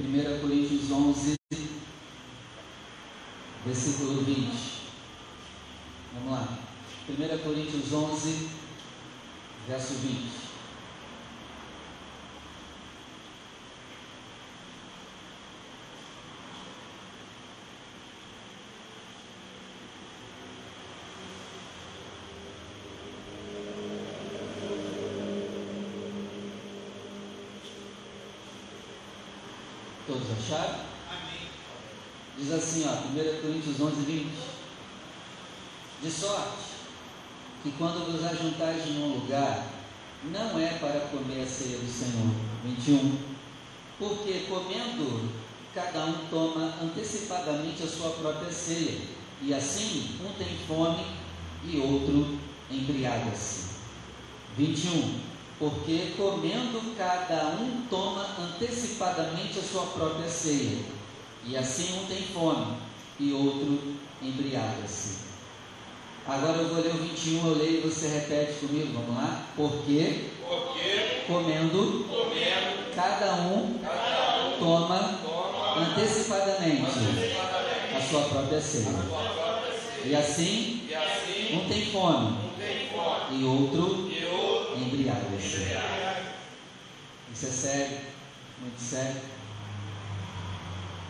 1 Coríntios 11, versículo 20. Vamos lá. 1 Coríntios 11, verso 20. Diz assim, ó, 1 Coríntios 11, 20. De sorte que quando vos ajuntais em um lugar, não é para comer a ceia do Senhor. 21. Porque comendo, cada um toma antecipadamente a sua própria ceia, e assim um tem fome e outro embriaga-se. 21 porque comendo cada um toma antecipadamente a sua própria ceia, e assim um tem fome e outro embriaga-se. Agora eu vou ler o 21, eu leio e você repete comigo, vamos lá? Porque, porque comendo, comendo cada, um cada um toma, toma antecipadamente, antecipadamente a sua própria ceia. sua própria ceia. E assim E assim um tem fome um tem fome e outro embriaga. Isso é sério, muito sério.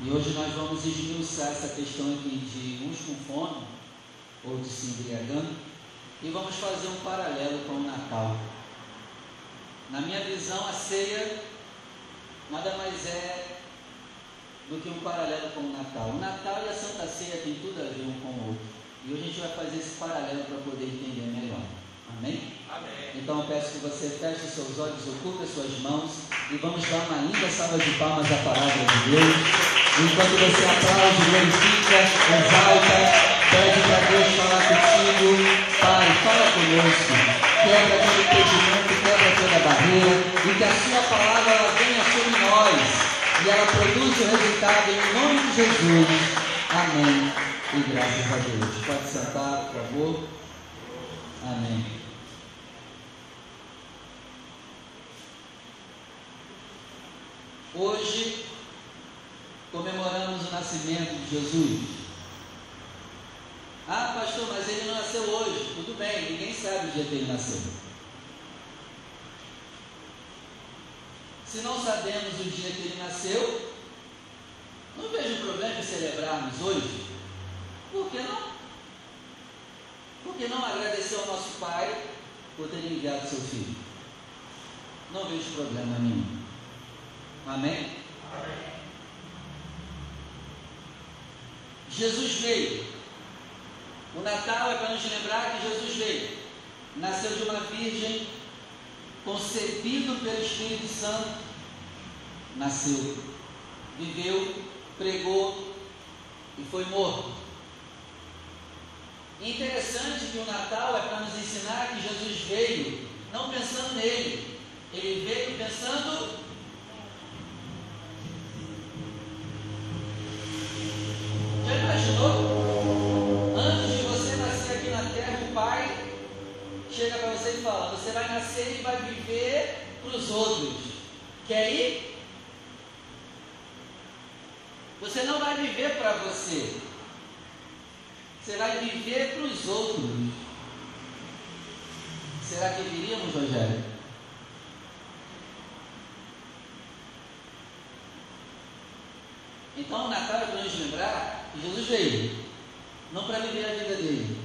E hoje nós vamos esmiuçar essa questão aqui de uns com fome ou de se embriagando e vamos fazer um paralelo com o Natal. Na minha visão, a ceia nada mais é do que um paralelo com o Natal. O Natal e a Santa Ceia têm tudo a ver um com o outro. E hoje a gente vai fazer esse paralelo para poder entender melhor. Amém? Amém. Então eu peço que você feche seus olhos, ocupe as suas mãos e vamos dar uma linda salva de palmas à palavra de Deus. Enquanto você aplaude, glorifica, exalta, pede para Deus falar contigo. Pai, fala conosco. Quebra todo impedimento, quebra toda barreira e que a sua palavra ela venha sobre nós e ela produza o resultado em nome de Jesus. Amém. E graças a Deus. Pode sentar, por favor. Amém. Hoje comemoramos o nascimento de Jesus. Ah, pastor, mas ele não nasceu hoje. Tudo bem, ninguém sabe o dia que ele nasceu. Se não sabemos o dia que ele nasceu, não vejo problema em celebrarmos hoje. Por que não? Por que não agradecer ao nosso Pai por ter enviado seu filho? Não vejo problema nenhum. Amém? Amém. Jesus veio. O Natal é para nos lembrar que Jesus veio. Nasceu de uma virgem, concebido pelo Espírito Santo. Nasceu, viveu, pregou e foi morto. Interessante que o Natal é para nos ensinar que Jesus veio não pensando nele, ele veio pensando Já imaginou? Antes de você nascer aqui na terra, o pai chega para você e fala: Você vai nascer e vai viver para os outros. Quer ir? Você não vai viver para você. Você vai viver para os outros. Será que viríamos, Rogério? Então o Natal é para nos lembrar que Jesus veio, não para viver a vida dele,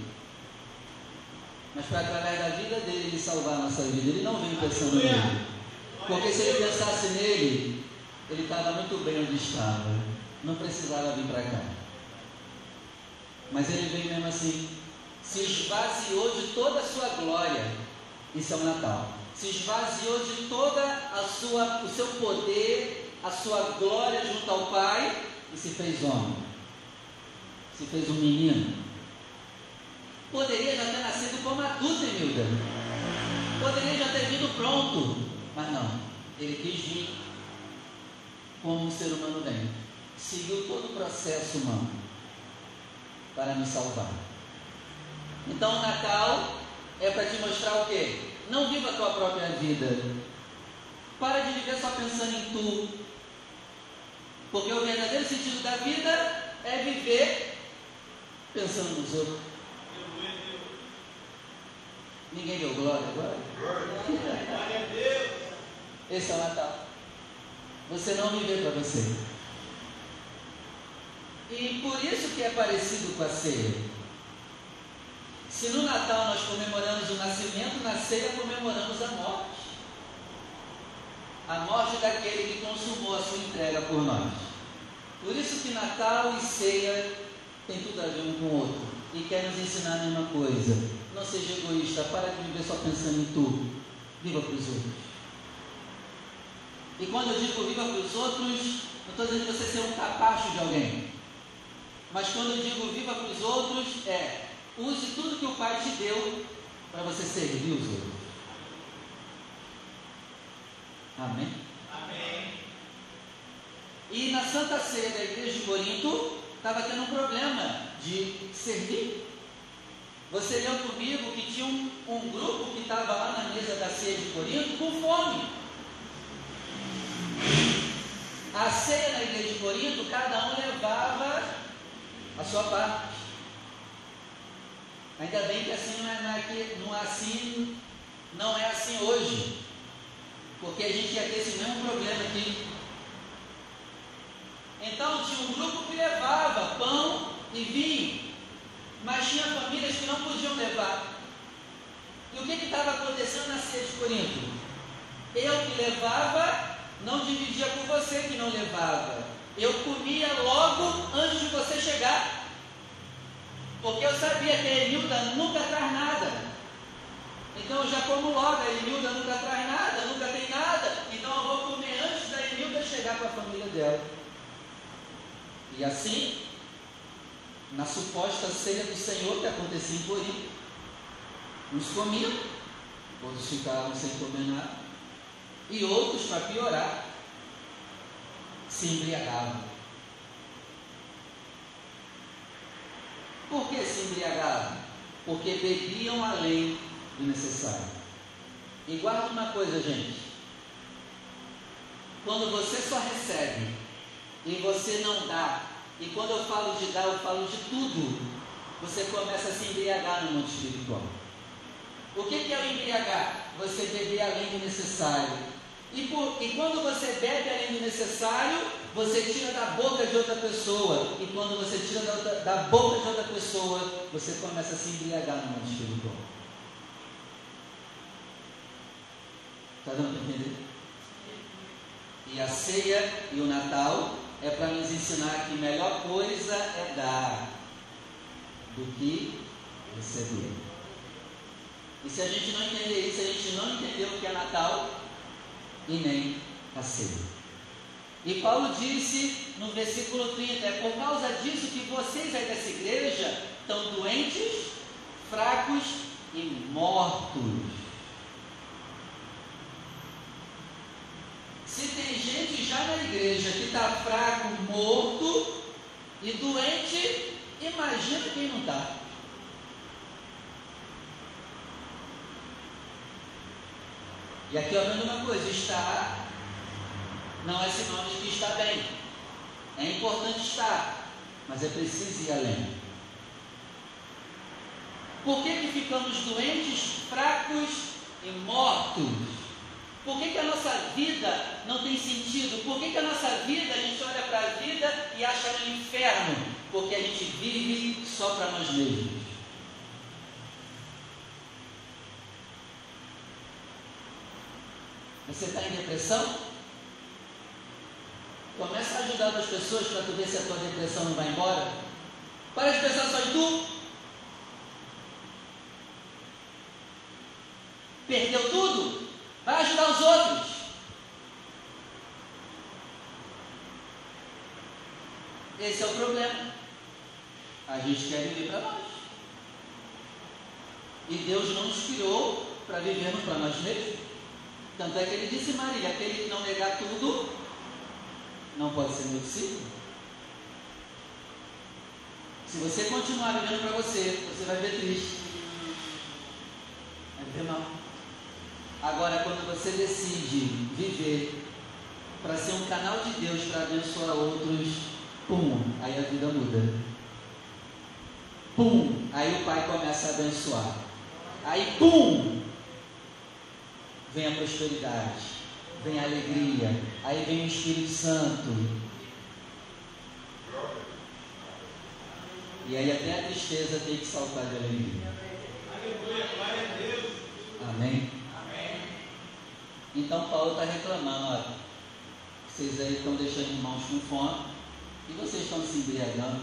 mas para através da vida dele ele salvar a nossa vida. Ele não veio pensando nele, porque se ele pensasse nele, ele estava muito bem onde estava, não precisava vir para cá. Mas ele veio mesmo assim, se esvaziou de toda a sua glória. Isso é o Natal. Se esvaziou de toda a sua, o seu poder, a sua glória junto ao Pai e se fez homem. Se fez um menino. Poderia já ter nascido como adulto, Emilda. Poderia já ter vindo pronto. Mas não. Ele quis vir como um ser humano vem. Seguiu todo o processo humano para me salvar. Então o Natal é para te mostrar o quê? Não viva a tua própria vida. Para de viver só pensando em tu. Porque o verdadeiro sentido da vida é viver pensando nos outros. Ninguém deu glória agora? Glória a Deus. Esse é o Natal. Você não viver para você. E por isso que é parecido com a ceia. Se no Natal nós comemoramos o nascimento, na ceia comemoramos a morte. A morte daquele que consumou a sua entrega por nós. Por isso que Natal e ceia tem tudo a ver um com o outro. E quer nos ensinar a mesma coisa. Não seja egoísta, para de viver só pensando em tu. Viva para os outros. E quando eu digo viva para os outros, não estou dizendo você ser um capacho de alguém. Mas quando eu digo viva para os outros, é use tudo que o Pai te deu para você servir os outros. Amém? Amém. E na Santa Ceia da Igreja de Corinto, estava tendo um problema de servir. Você leu comigo que tinha um, um grupo que estava lá na mesa da ceia de Corinto com fome. A ceia na igreja de Corinto, cada um levava a sua parte. Ainda bem que assim não é, não é, que- não é assim, não é assim hoje. Porque a gente ia ter esse mesmo problema aqui. Então tinha um grupo que levava pão e vinho, mas tinha famílias que não podiam levar. E o que estava acontecendo na ceia de Corinto? Eu que levava, não dividia com você que não levava. Eu comia logo antes de você chegar. Porque eu sabia que a Enilda nunca traz nada. Então eu já como logo, a Enilda nunca traz nada, nunca tem nada. Então eu vou comer antes da Enilda chegar com a família dela. E assim, na suposta ceia do Senhor que acontecia em Corinto, uns comiam, outros ficavam sem comer nada, e outros, para piorar, se embriagavam. Por que se embriagavam? Porque bebiam além do necessário. E guarda uma coisa, gente. Quando você só recebe e você não dá, e quando eu falo de dar, eu falo de tudo, você começa a se embriagar no mundo espiritual. O que, é o embriagar? Você beber além do necessário. E, por- e quando você bebe além do necessário, você tira da boca de outra pessoa. E quando você tira da, outra- da boca de outra pessoa, você começa a se embriagar no mundo espiritual. Está dando para entender? E a ceia e o Natal é para nos ensinar que melhor coisa é dar do que receber. E se a gente não entender isso, a gente não entendeu o que é Natal e nem a ceia. E Paulo disse no versículo 30: É por causa disso que vocês aí dessa igreja estão doentes, fracos e mortos. Se tem gente já na igreja que está fraco, morto e doente, imagina quem não está. E aqui eu vendo uma coisa, estar não é sinônimo de que está bem. É importante estar, mas é preciso ir além. Por que, que ficamos doentes, fracos e mortos? Por que, que a nossa vida não tem sentido? Por que, que a nossa vida, a gente olha para a vida e acha um inferno? Porque a gente vive só para nós mesmos. Você está em depressão? Começa a ajudar as pessoas para tu ver se a tua depressão não vai embora. Para de pensar só em tu. Perdeu tudo? Vai ajudar os outros. Esse é o problema. A gente quer viver para nós. E Deus não nos criou para vivermos para nós mesmos. Tanto é que ele disse, Maria, aquele que não negar tudo, não pode ser meu discípulo. Se você continuar vivendo para você, você vai ver triste. Vai ver mal. Agora, quando você decide viver para ser um canal de Deus para abençoar outros, pum, aí a vida muda. Pum, aí o pai começa a abençoar. Aí, pum, vem a prosperidade, vem a alegria, aí vem o Espírito Santo. E aí até a tristeza tem que saltar de alegria. Amém? Então Paulo está reclamando, vocês aí estão deixando irmãos com fome e vocês estão se embriagando,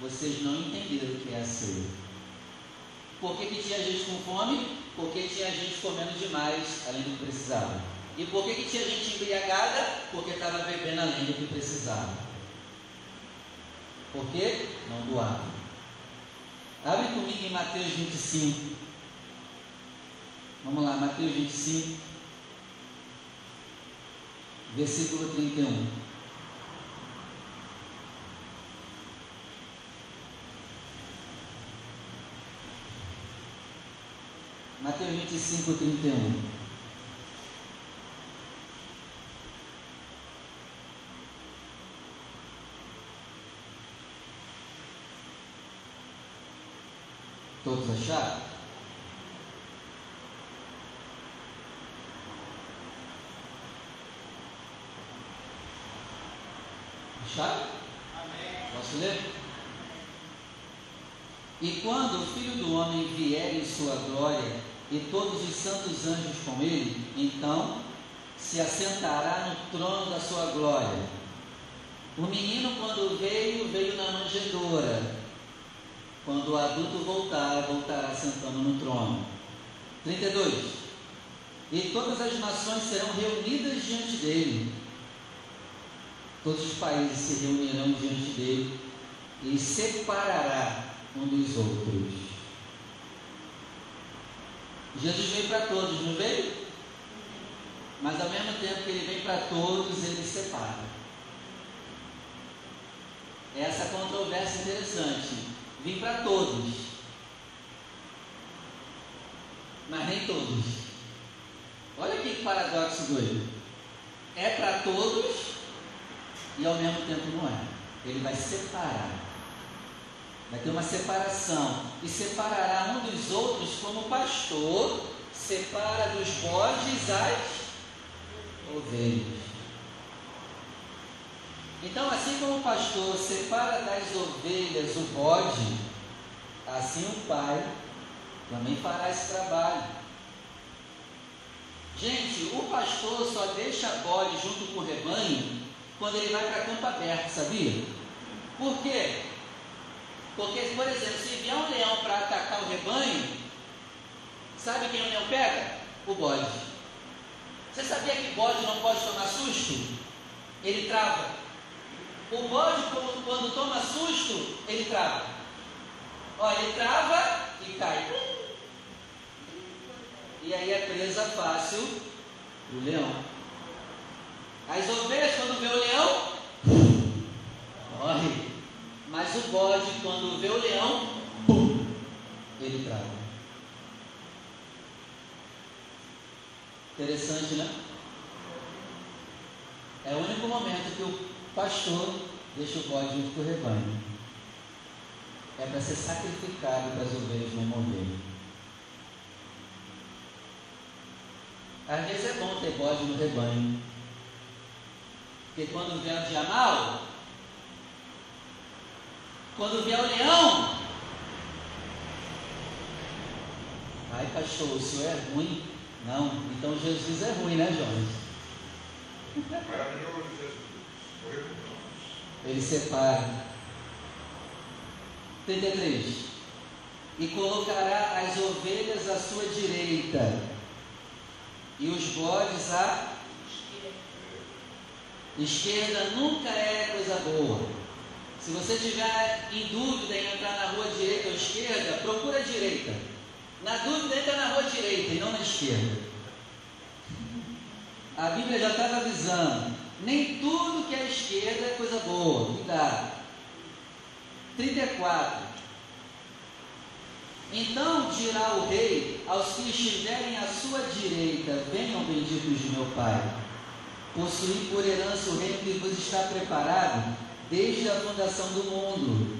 vocês não entenderam o que é a ceia. Por que, que tinha gente com fome? Porque tinha gente comendo demais, além do que precisava. E por que, que tinha gente embriagada? Porque estava bebendo além do que precisava. Por quê? Não doava. Abre comigo em Mateus 25. Vamos lá, Mateus 25, versículo 31. Mateus 25, 31. Todos acharam? Acharam? Amém. Posso ler? E quando o Filho do Homem vier em sua glória, e todos os santos anjos com ele, então se assentará no trono da sua glória. O menino, quando veio, veio na manjedoura. Quando o adulto voltar, voltará sentando no trono. 32. E todas as nações serão reunidas diante dele. Todos os países se reunirão diante dele e separará um dos outros. Jesus veio para todos, não veio? Mas ao mesmo tempo que ele vem para todos, ele separa. É essa controvérsia interessante. Vim para todos, mas nem todos. Olha que paradoxo doido. É para todos e ao mesmo tempo não é. Ele vai separar. Vai ter uma separação. E separará um dos outros como o pastor separa dos bodes as ovelhas. Então, assim como o pastor separa das ovelhas o bode, assim o pai também fará esse trabalho. Gente, o pastor só deixa bode junto com o rebanho quando ele vai para campo aberto, sabia? Por quê? Porque, por exemplo, se vier um leão para atacar o rebanho, sabe quem o leão pega? O bode. Você sabia que bode não pode tomar susto? Ele trava. O bode, quando, toma susto, ele trava. Olha, ele trava e cai. E aí é presa fácil do leão. As ovelhas, quando vê o leão, morre. Mas o bode, quando vê o leão, pum, ele trava. Interessante, né? É o único momento que o pastor deixa o bode junto com o rebanho. É para ser sacrificado para as ovelhas não morrerem. Às vezes é bom ter bode no rebanho. Porque quando vem o dia mal, quando vier o leão, ai pastor, o senhor é ruim. Não, então Jesus é ruim, né, Jonas? Maravilhoso Jesus. Ele separa. 33. E colocará as ovelhas à sua direita e os bodes à esquerda. Nunca é coisa boa. Se você tiver em dúvida em entrar na rua direita ou esquerda, procura a direita. Na dúvida, entra na rua direita e não na esquerda. A Bíblia já estava avisando. Nem tudo que é esquerda é coisa boa. Cuidado. 34. Então dirá o rei aos que estiverem à sua direita: Venham benditos de meu Pai. possuir por herança o reino que vos está preparado desde a fundação do mundo.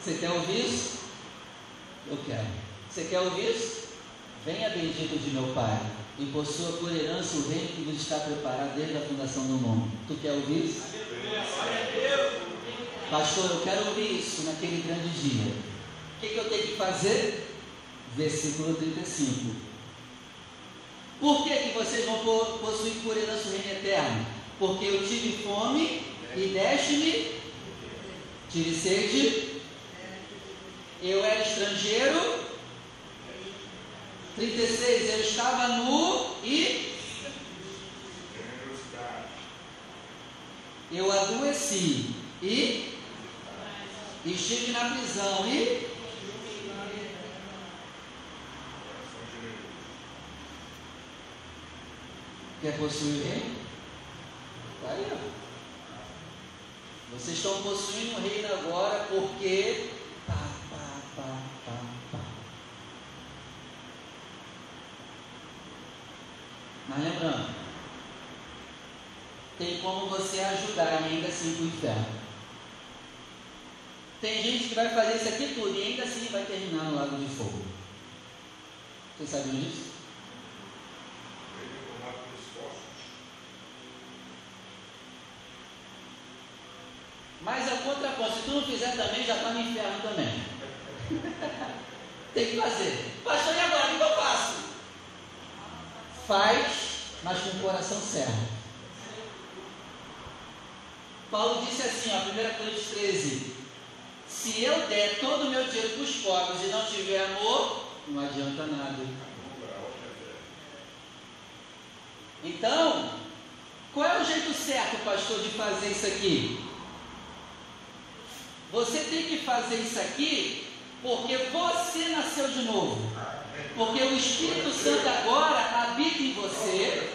Você quer ouvir isso? Eu quero. Você quer ouvir isso? Venha bendito de meu Pai e possua por herança o reino que vos está preparado desde a fundação do mundo. Tu quer ouvir isso? Pastor, eu quero ouvir isso naquele grande dia. O que, que eu tenho que fazer? Versículo 35. Por que, que vocês vão possuir por herança o reino eterno? Porque eu tive fome e deste-me, tive sede, eu era estrangeiro 36, eu estava nu e eu adoeci e estive na prisão e quer possuir reino? Está aí. Vocês estão possuindo o reino agora porque pá, pá, pá, pá, pá. Mas lembrando, tem como você ajudar ainda assim para o inferno. Tem gente que vai fazer isso aqui tudo e ainda assim vai terminar no lago de fogo. Vocês sabiam disso? Mas a contraponto, se tu não fizer também, já está no inferno também. Tem que fazer. Pastor, e agora? O que eu faço? Faz, mas com o coração certo. Paulo disse assim, ó, 1 Coríntios 13: Se eu der todo o meu dinheiro para os pobres e não tiver amor, não adianta nada. Então, qual é o jeito certo, pastor, de fazer isso aqui? Você tem que fazer isso aqui porque você nasceu de novo. Porque o Espírito Santo agora habita em você.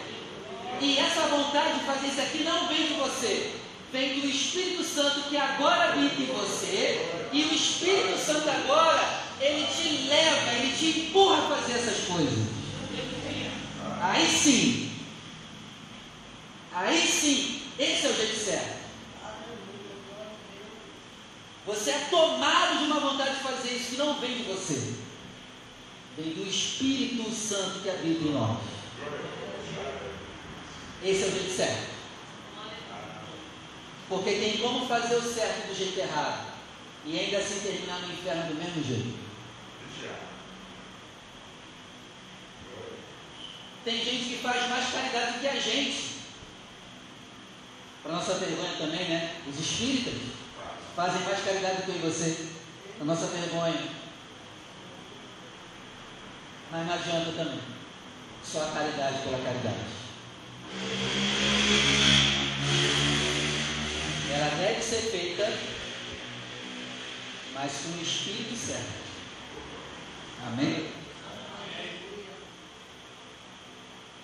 E essa vontade de fazer isso aqui não vem de você. Vem do Espírito Santo que agora habita em você. E o Espírito Santo agora, ele te leva, ele te empurra a fazer essas coisas. Aí sim. Aí sim. Esse é o jeito certo. Você é tomado de uma vontade de fazer isso que não vem de você. Vem do Espírito Santo que habita em nós. Esse é o jeito certo. Porque tem como fazer o certo do jeito errado. E ainda assim terminar no inferno do mesmo jeito. Tem gente que faz mais caridade do que a gente. Para nossa vergonha também, né? Os espíritas fazem mais caridade do que você, a nossa vergonha. Mas não adianta também. Só a caridade pela caridade. Ela deve ser feita, mas com o espírito certo. Amém?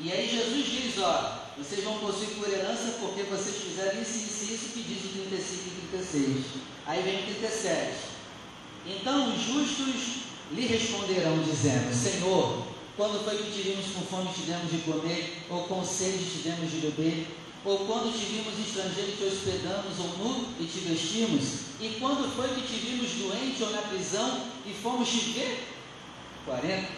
E aí Jesus diz, ó, vocês vão possuir por herança porque vocês fizeram isso, isso e isso que diz o 35 e 36. Aí vem o 37. Então os justos lhe responderão, dizendo: Senhor, quando foi que te vimos com fome e te demos de comer, ou com sede e te demos de beber? Ou quando te vimos estrangeiro e te hospedamos, ou nu e te vestimos? E quando foi que te vimos doente ou na prisão e fomos te ver? 40.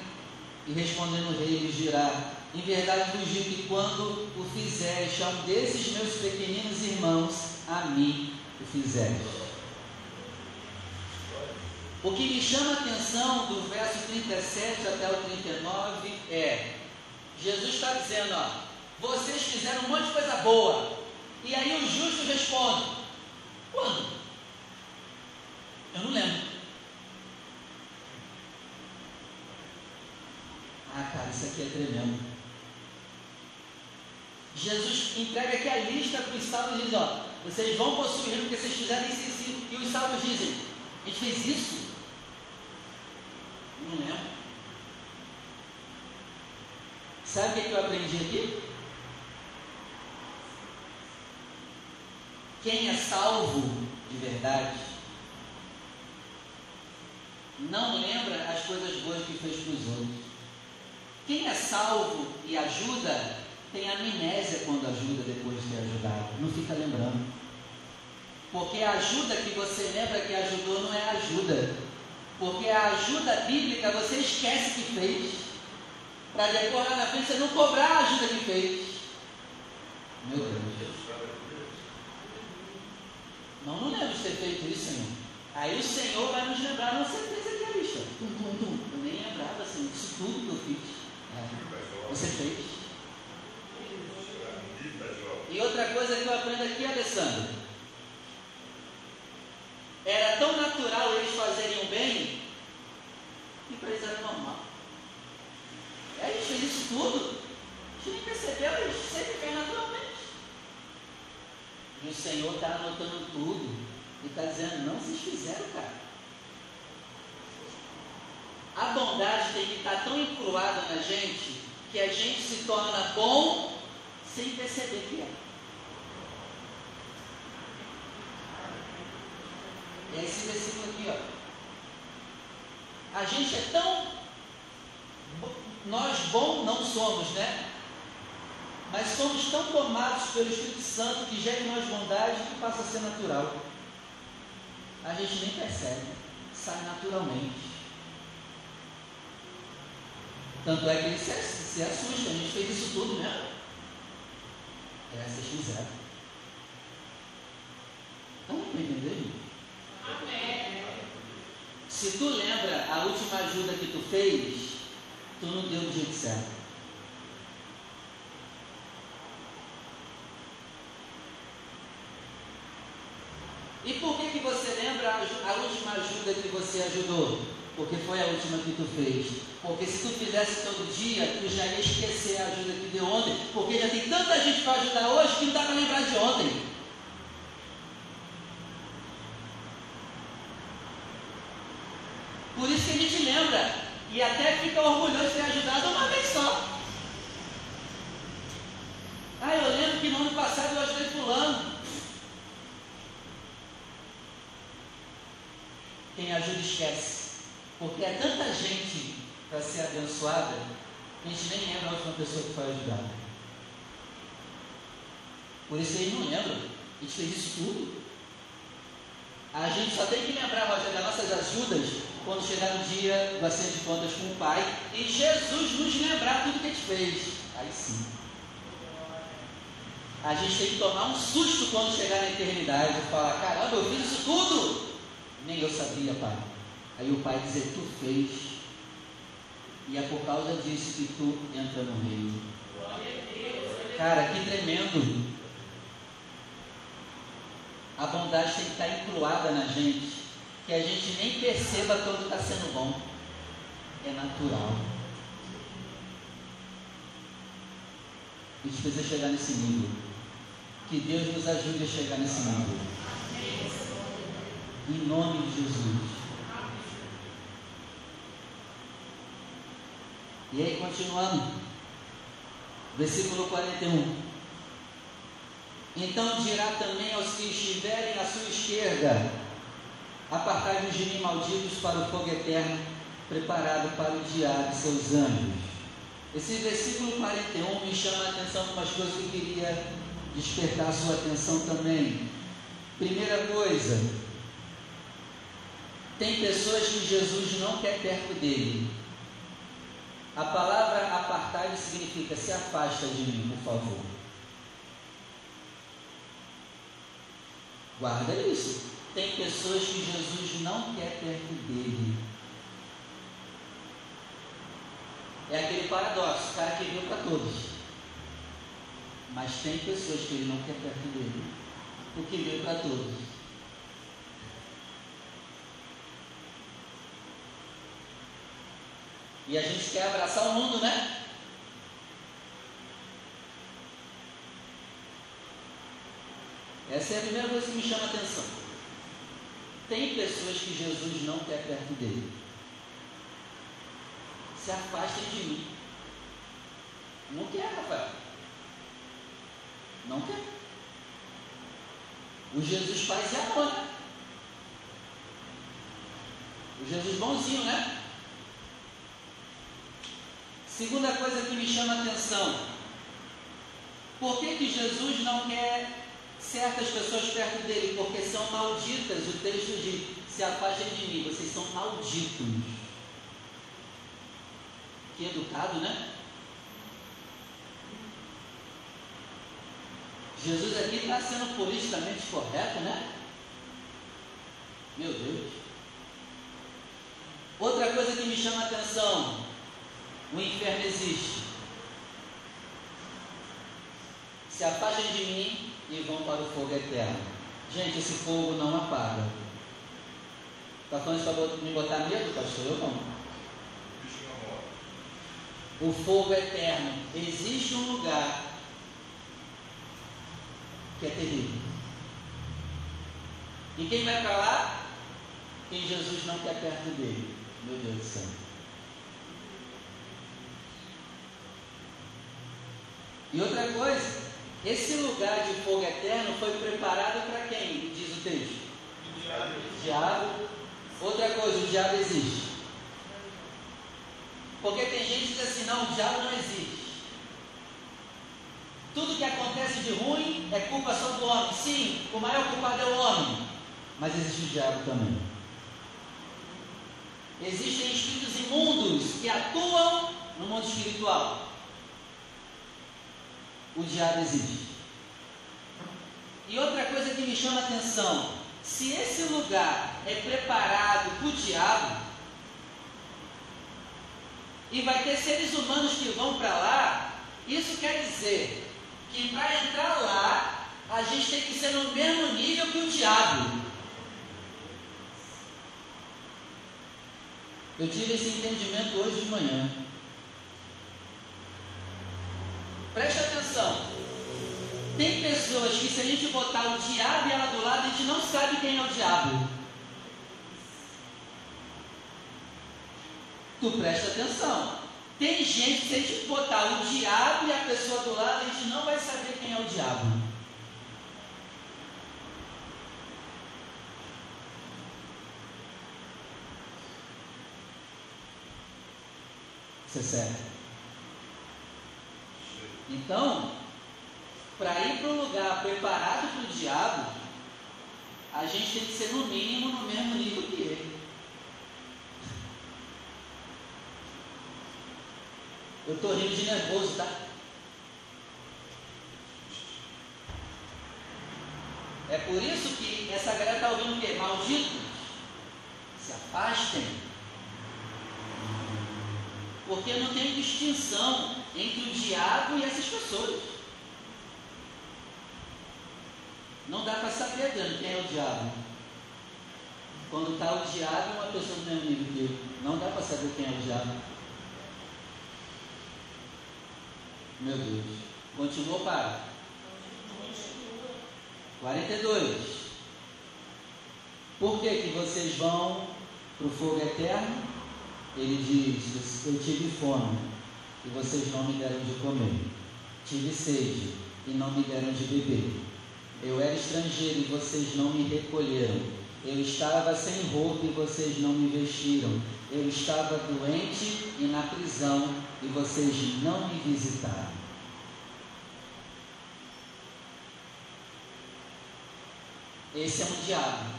E respondendo o rei, lhes dirá: em verdade vos digo que quando o fizeres a um desses meus pequeninos irmãos, a mim o fizeres. O que me chama a atenção do verso 37 até o 39 é: Jesus está dizendo, ó, vocês fizeram um monte de coisa boa. E aí os justos respondem: quando? Eu não lembro. Ah, cara, isso aqui é tremendo. Jesus entrega aqui a lista para os salvos e diz: Ó, vocês vão possuir reino porque vocês fizeram isso, isso. E os salvos dizem: A gente fez isso? Não lembro. Sabe o que eu aprendi aqui? Quem é salvo de verdade não lembra as coisas boas que fez para os outros. Quem é salvo e ajuda tem amnésia quando ajuda depois de ajudado, não fica lembrando. Porque a ajuda que você lembra que ajudou não é ajuda. Porque a ajuda bíblica você esquece que fez. Para depois na frente você não cobrar a ajuda que fez. Meu Deus. Não, não lembro de ter feito isso, Senhor. Aí o Senhor vai nos lembrar, não, você fez aqui a lista. Eu nem lembrava, assim, disso tudo que eu fiz. É. Você fez. E outra coisa que eu aprendo aqui, Alessandro. Era tão natural eles fazerem o bem, que para eles era normal. É, a gente fez isso tudo. A gente nem percebeu, gente sempre fez naturalmente. E o Senhor está anotando tudo. E está dizendo, não, vocês fizeram, cara. A bondade tem que estar tão encruada na gente que a gente se torna bom sem perceber que é. É esse versículo aqui, ó. A gente é tão. Nós bom não somos, né? Mas somos tão tomados pelo Espírito Santo que gera em nós bondade que passa a ser natural. A gente nem percebe, sai naturalmente. Tanto é que ele se, se assusta, a gente fez isso tudo mesmo. É, vocês fizeram. Estão entendendo? Amém. Se tu lembra a última ajuda que tu fez, tu não deu do jeito certo. E por que, que você lembra a última ajuda que você ajudou? Porque foi a última que tu fez. Porque se tu fizesse todo dia, tu já ia esquecer a ajuda que deu ontem. Porque já tem tanta gente para ajudar hoje que não dá para lembrar de ontem. Por isso que a gente lembra. E até fica orgulhoso de ter ajudado uma vez só. Ah, eu lembro que no ano passado eu ajudei fulano. Quem ajuda esquece. Porque é tanta gente para ser abençoada que a gente nem lembra a última pessoa que foi ajudada. Por isso eles não lembram. A gente fez isso tudo. A gente só tem que lembrar, Rogério, das nossas ajudas quando chegar no dia do assento de contas com o Pai e Jesus nos lembrar tudo que a gente fez. Aí sim. A gente tem que tomar um susto quando chegar na eternidade e falar: caramba, eu fiz isso tudo. Nem eu sabia, pai. Aí o pai dizer, tu fez. E é por causa disso que tu entra no reino. Cara, que tremendo. A bondade tem que estar incluada na gente. Que a gente nem perceba quando está sendo bom. É natural. A gente precisa chegar nesse nível. Que Deus nos ajude a chegar nesse nível. Em nome de Jesus. E aí, continuando. Versículo 41. Então dirá também aos que estiverem à sua esquerda: Apartai-vos de mim, malditos, para o fogo eterno, preparado para o diabo de seus anjos. Esse versículo 41 me chama a atenção para umas coisas que eu queria despertar a sua atenção também. Primeira coisa, tem pessoas que Jesus não quer perto dele. A palavra apartar significa se afasta de mim, por favor. Guarda isso. Tem pessoas que Jesus não quer perto dele. É aquele paradoxo, o cara que veio para todos. Mas tem pessoas que ele não quer perto dele, porque veio para todos. E a gente quer abraçar o mundo, né? Essa é a primeira coisa que me chama a atenção. Tem pessoas que Jesus não quer perto dele. Se afastem de mim. Não quer, Rafael. Não quer. O Jesus faz é amor, né? O Jesus bonzinho, né? Segunda coisa que me chama a atenção: Por que, que Jesus não quer certas pessoas perto dele? Porque são malditas. O texto diz: se afastem de mim, vocês são malditos. Que educado, né? Jesus aqui está sendo politicamente correto, né? Meu Deus. Outra coisa que me chama a atenção: o inferno existe. Se afastem de mim e vão para o fogo eterno. Gente, esse fogo não apaga. Está falando isso para me botar medo, pastor? Eu não. O fogo eterno. Existe um lugar que é terrível. E quem vai para lá? Quem Jesus não quer perto dele. Meu Deus do céu. E outra coisa, esse lugar de fogo eterno foi preparado para quem? Diz o texto. Diabo. Diabo. Outra coisa, o diabo existe. Porque tem gente que diz assim, não, o diabo não existe. Tudo que acontece de ruim é culpa só do homem. Sim, o maior culpado é o homem. Mas existe o diabo também. Existem espíritos imundos que atuam no mundo espiritual. O diabo existe. E outra coisa que me chama a atenção: se esse lugar é preparado para o diabo, e vai ter seres humanos que vão para lá, isso quer dizer que para entrar lá, a gente tem que ser no mesmo nível que o diabo. Eu tive esse entendimento hoje de manhã. Preste atenção. Tem pessoas que se a gente botar o diabo e ela do lado, a gente não sabe quem é o diabo. Tu presta atenção. Tem gente que se a gente botar o diabo e a pessoa do lado, a gente não vai saber quem é o diabo. Isso é sério. Então, para ir para um lugar preparado para o diabo, a gente tem que ser no mínimo no mesmo nível que ele. Eu estou rindo de nervoso, tá? É por isso que essa galera está ouvindo o quê? Malditos, se afastem. Porque não tem distinção entre o diabo e essas pessoas. Não dá para saber, Dani, quem é o diabo. Quando está o diabo uma pessoa mesmo nível que eu. Não dá para saber quem é o diabo. Meu Deus. Continuou para 42. Por que, que vocês vão para o fogo eterno? Ele diz: Eu tive fome e vocês não me deram de comer. Tive sede e não me deram de beber. Eu era estrangeiro e vocês não me recolheram. Eu estava sem roupa e vocês não me vestiram. Eu estava doente e na prisão e vocês não me visitaram. Esse é um diabo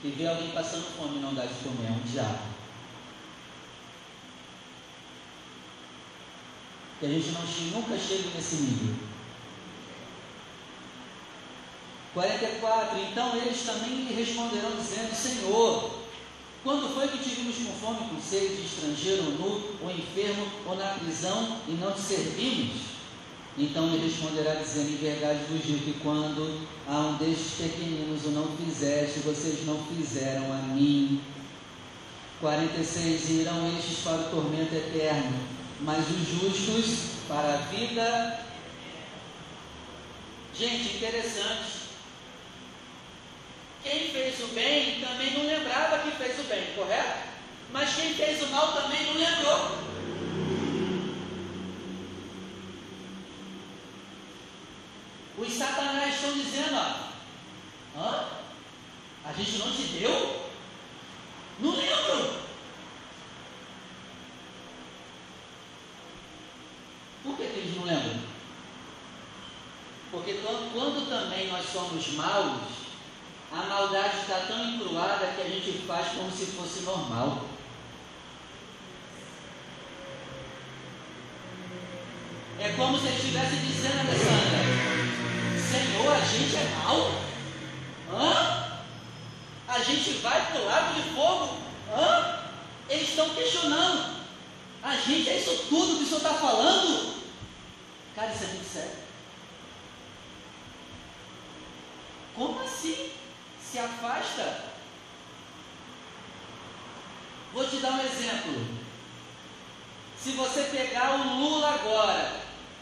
que vê alguém passando fome e não dá de comer. É um diabo. Que a gente não, nunca chegue nesse nível. 44. Então eles também lhe responderão, dizendo: Senhor, quando foi que tivemos com fome, com sede, de estrangeiro, ou nu, ou enfermo, ou na prisão, e não te servimos? Então ele responderá, dizendo: Em verdade vos digo que quando a um destes pequeninos o não fizeste, vocês não fizeram a mim. 46. Irão estes para o tormento eterno, mas os justos para a vida. Gente, interessante. Quem fez o bem também não lembrava que fez o bem, correto? Mas quem fez o mal também não lembrou. Os satanás estão dizendo, ó, Hã? a gente não te deu? Não lembro. Por que, que eles não lembram? também nós somos maus, a maldade está tão encruada que a gente faz como se fosse normal. É como se ele estivesse dizendo, Alessandra, Senhor, a gente é mal? Hã? A gente vai para o lago de fogo? Hã? Eles estão questionando. A gente é isso tudo que o senhor está falando? Cara, isso é muito sério. Como assim? Se afasta? Vou te dar um exemplo. Se você pegar o Lula agora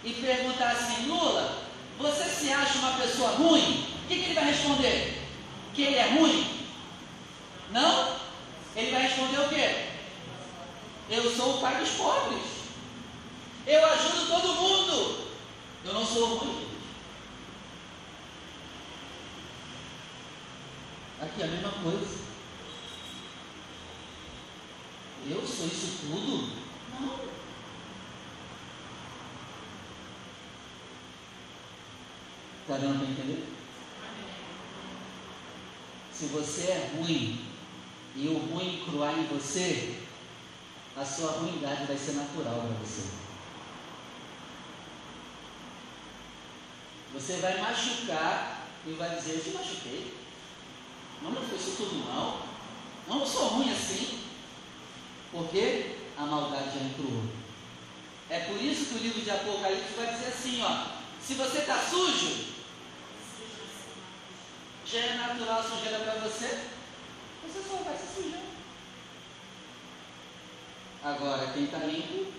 e perguntar assim, Lula, você se acha uma pessoa ruim? O que, que ele vai responder? Que ele é ruim? Não? Ele vai responder o quê? Eu sou o pai dos pobres. Eu ajudo todo mundo. Eu não sou ruim. Aqui é a mesma coisa. Eu sou isso tudo? Não. Está dando para entender? Se você é ruim e o ruim cruar em você, a sua ruindade vai ser natural para você. Você vai machucar e vai dizer, eu te machuquei. Não, foi isso tudo mal. Não, eu sou ruim assim. Porque a maldade já encruou. É por isso que o livro de Apocalipse vai dizer assim, ó. Se você está sujo, já é natural sujeira para você, você só vai se sujar. Agora, quem está limpo,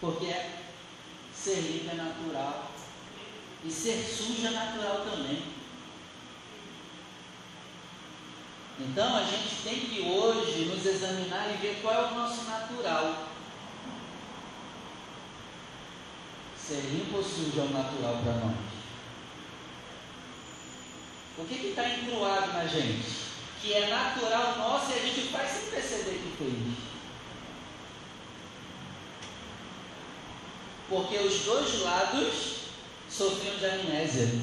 porque ser limpo é natural. E ser sujo é natural também. Então a gente tem que hoje nos examinar e ver qual é o nosso natural. Ser limpo ou sujo é o natural para nós? O que está encruado na gente? Que é natural nosso e a gente faz sem perceber que fez. Porque os dois lados sofriam de amnésia.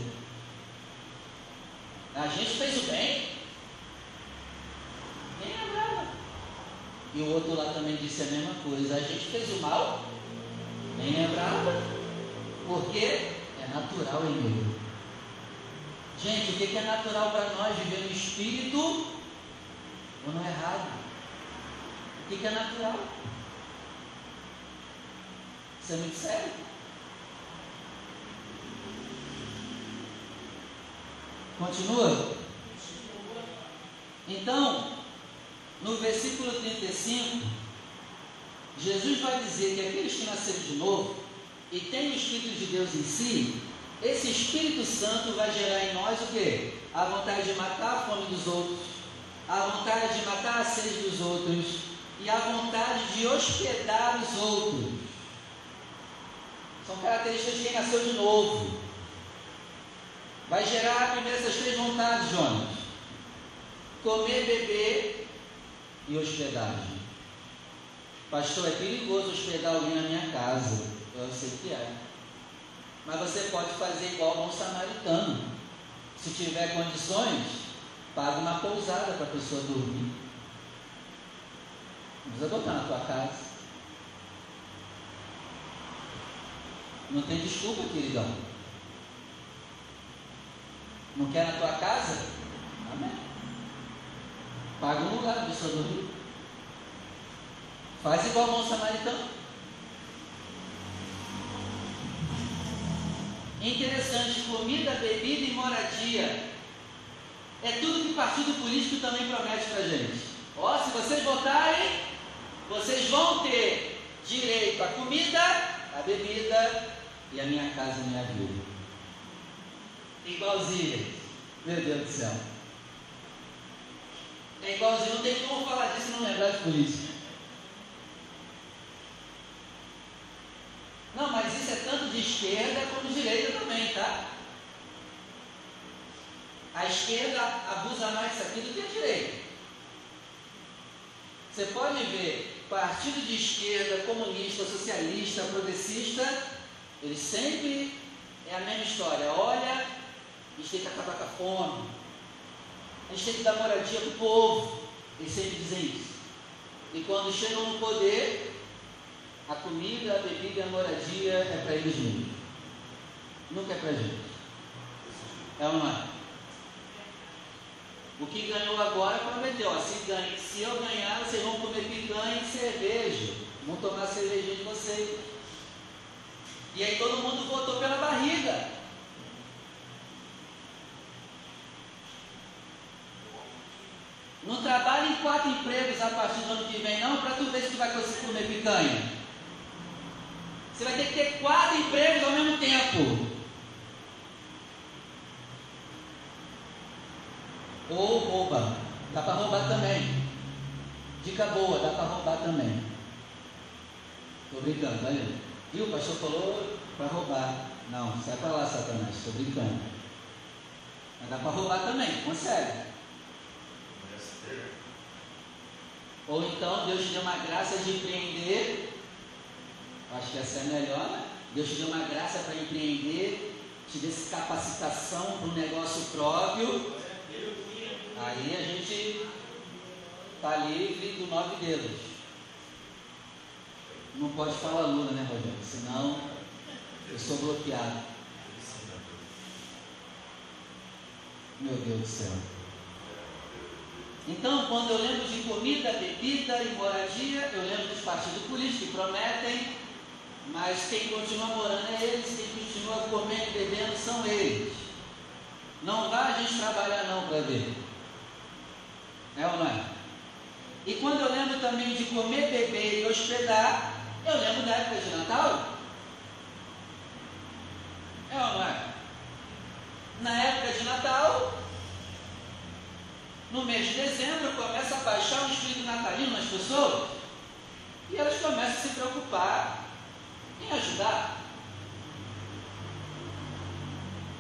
A gente fez o bem, nem lembrava. E o outro lá também disse a mesma coisa. A gente fez o mal, nem lembrava. Porque é natural em meio. Gente, o que é natural para nós viver no espírito ou não é errado? O que é natural? Isso é muito sério. Continua? Então, no versículo 35, Jesus vai dizer que aqueles que nasceram de novo e têm o Espírito de Deus em si, esse Espírito Santo vai gerar em nós o quê? A vontade de matar a fome dos outros, a vontade de matar a sede dos outros e a vontade de hospedar os outros. São características de quem nasceu de novo. Vai gerar primeiro essas três vontades, Jonas: comer, beber e hospedagem. Pastor, é perigoso hospedar alguém na minha casa. Eu sei que é. Mas você pode fazer igual ao samaritano. Se tiver condições, paga uma pousada para a pessoa dormir. Não precisa botar na tua casa. Não tem desculpa, queridão. Não quer na tua casa? Amém. Paga um lugar para pessoa dormir. Faz igual ao samaritano. Interessante, comida, bebida e moradia. É tudo que o partido político também promete para gente. Ó, se vocês votarem, vocês vão ter direito à comida, à bebida e à minha casa e minha vida. Igualzinho. Meu Deus do céu. É igualzinho, não tem como falar disso e não lembrar de política. Não, mas isso é tanto de esquerda como de direita também, tá? A esquerda abusa mais aqui do que a direita. Você pode ver partido de esquerda, comunista, socialista, progressista, eles sempre é a mesma história. Olha tem que acabar com a fome, a gente tem que dar moradia para o povo. Eles sempre dizem isso. E quando chegam no poder, a comida, a bebida e a moradia é para eles mesmos. Nunca é para a gente. É não é? O que ganhou agora prometeu, se, ganha, se eu ganhar, vocês vão comer picanha e cerveja. Vão tomar cervejinha de vocês. E aí todo mundo votou pela barriga. Não trabalha em quatro empregos a partir do ano que vem, não, para tu ver se tu vai conseguir comer picanha. Você vai ter que ter quatro empregos ao mesmo tempo. Ou rouba. Dá para roubar também. Dica boa, dá para roubar também. Estou brincando, valeu. Viu? O pastor falou para roubar. Não, sai para lá, Satanás. Estou brincando. Mas dá para roubar também, consegue. Ou então Deus te deu uma graça de empreender. Acho que essa é melhor, né? Deus te deu uma graça para empreender, te deu capacitação para um negócio próprio. Aí a gente está livre do nove dedos. Não pode falar Lula, né, Rogério? Senão eu sou bloqueado. Meu Deus do céu. Então, quando eu lembro de comida, bebida e moradia, eu lembro dos partidos políticos que prometem, mas quem continua morando é eles, quem continua comendo e bebendo são eles. Não vá a gente trabalhar não para ver. É ou não é? E quando eu lembro também de comer, beber e hospedar, eu lembro da época de Natal. É ou não é? Na época de Natal, no mês de dezembro, começa a baixar o espírito natalino nas pessoas e elas começam a se preocupar em ajudar.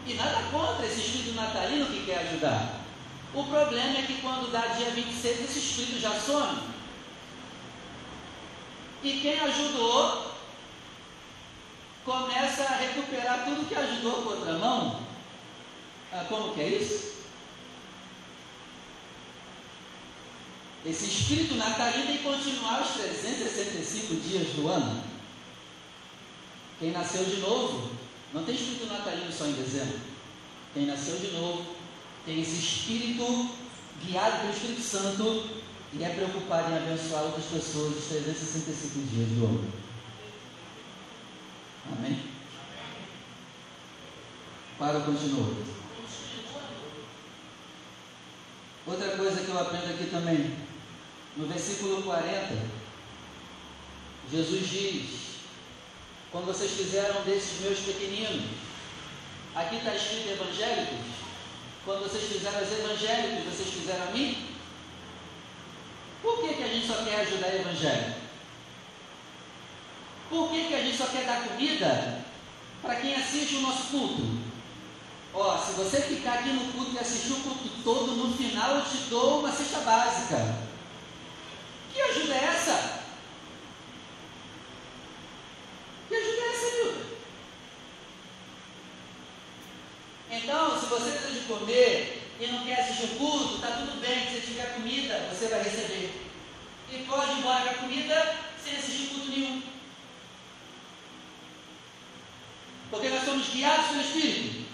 E nada contra esse espírito natalino que quer ajudar. O problema é que quando dá dia 26, esse espírito já some. E quem ajudou começa a recuperar tudo que ajudou com outra mão. Ah, como que é isso? Esse espírito natalino tem que continuar os 365 dias do ano. Quem nasceu de novo, não tem espírito natalino só em dezembro. Quem nasceu de novo tem esse espírito guiado pelo Espírito Santo e é preocupado em abençoar outras pessoas os 365 dias do ano. Amém? Para, continua. Outra coisa que eu aprendo aqui também. No versículo 40, Jesus diz: Quando vocês fizeram desses meus pequeninos, aqui está escrito evangélicos, quando vocês fizeram os evangélicos, vocês fizeram a mim? Por que, que a gente só quer ajudar evangélico? Por que, que a gente só quer dar comida para quem assiste o nosso culto? Ó, se você ficar aqui no culto e assistir o culto todo, no final eu te dou uma cesta básica. Que ajuda é essa? Que ajuda é essa, Nilda? Então, se você precisa de comer e não quer assistir o culto, está tudo bem, se tiver comida, você vai receber. E pode ir embora com a comida sem assistir culto nenhum. Porque nós somos guiados pelo Espírito.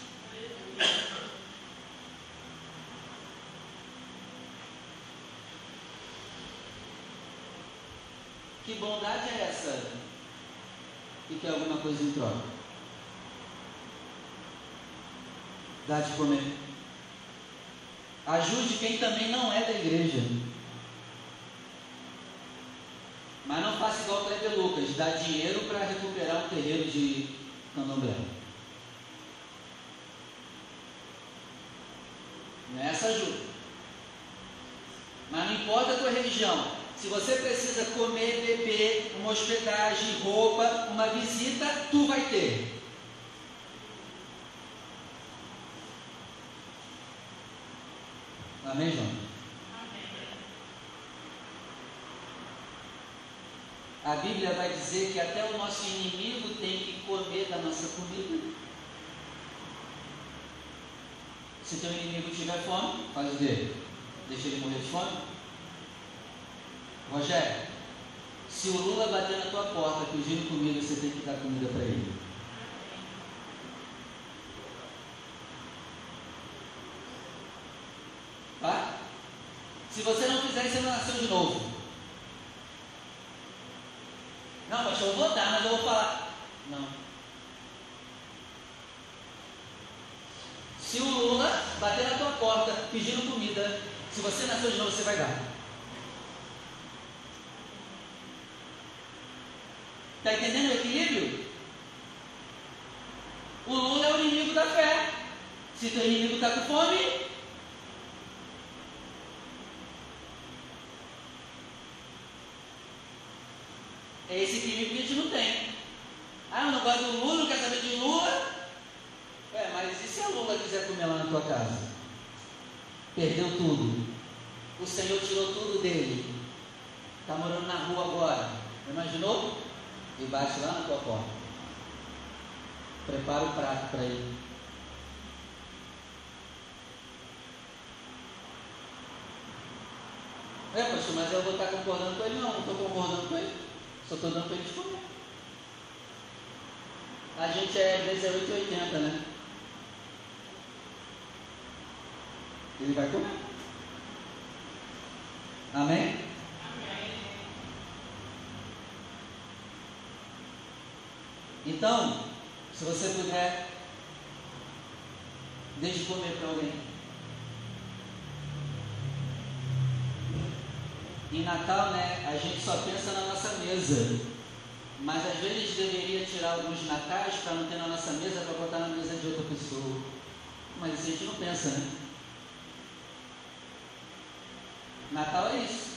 Que bondade é essa? E quer alguma coisa em troca? Dá de comer. Ajude quem também não é da igreja. Mas não faça igual o Kleber Lucas, dá dinheiro para recuperar o terreiro de Candomblé. Nessa ajuda. Mas não importa a tua religião. Se você precisa comer, beber, uma hospedagem, roupa, uma visita, tu vai ter. Amém, João? A Bíblia vai dizer que até o nosso inimigo tem que comer da nossa comida. Se teu inimigo tiver fome, faz o quê? Deixa ele morrer de fome? Rogério, se o Lula bater na tua porta pedindo comida, você tem que dar comida para ele. Tá? Se você não fizer isso, você não nasceu de novo. Não, pastor, eu vou dar, mas eu vou falar. Não. Se o Lula bater na tua porta pedindo comida, se você nasceu de novo, você vai dar. Está entendendo o equilíbrio? O Lula é o inimigo da fé. Se teu inimigo está com fome, É esse equilíbrio que a gente não tem. Ah, eu não gosto do Lula, não quero saber de Lula. É, mas e se a Lula quiser comer lá na tua casa? Perdeu tudo. O Senhor tirou tudo dele. Está morando na rua agora. Imaginou? E bate lá na tua porta. Prepara o prato para ele. É, pastor, mas eu vou estar concordando com ele? Não, não estou concordando com ele. Só estou dando para eles comer. A gente é, às vezes é 8,80, né? Ele vai comer. Amém? Amém. Então, se você puder, deixe comer para alguém. Em Natal, né, a gente só pensa na nossa mesa. Mas às vezes deveria tirar alguns natais para não ter na nossa mesa, para botar na mesa de outra pessoa. Mas isso a gente não pensa, né? Natal é isso.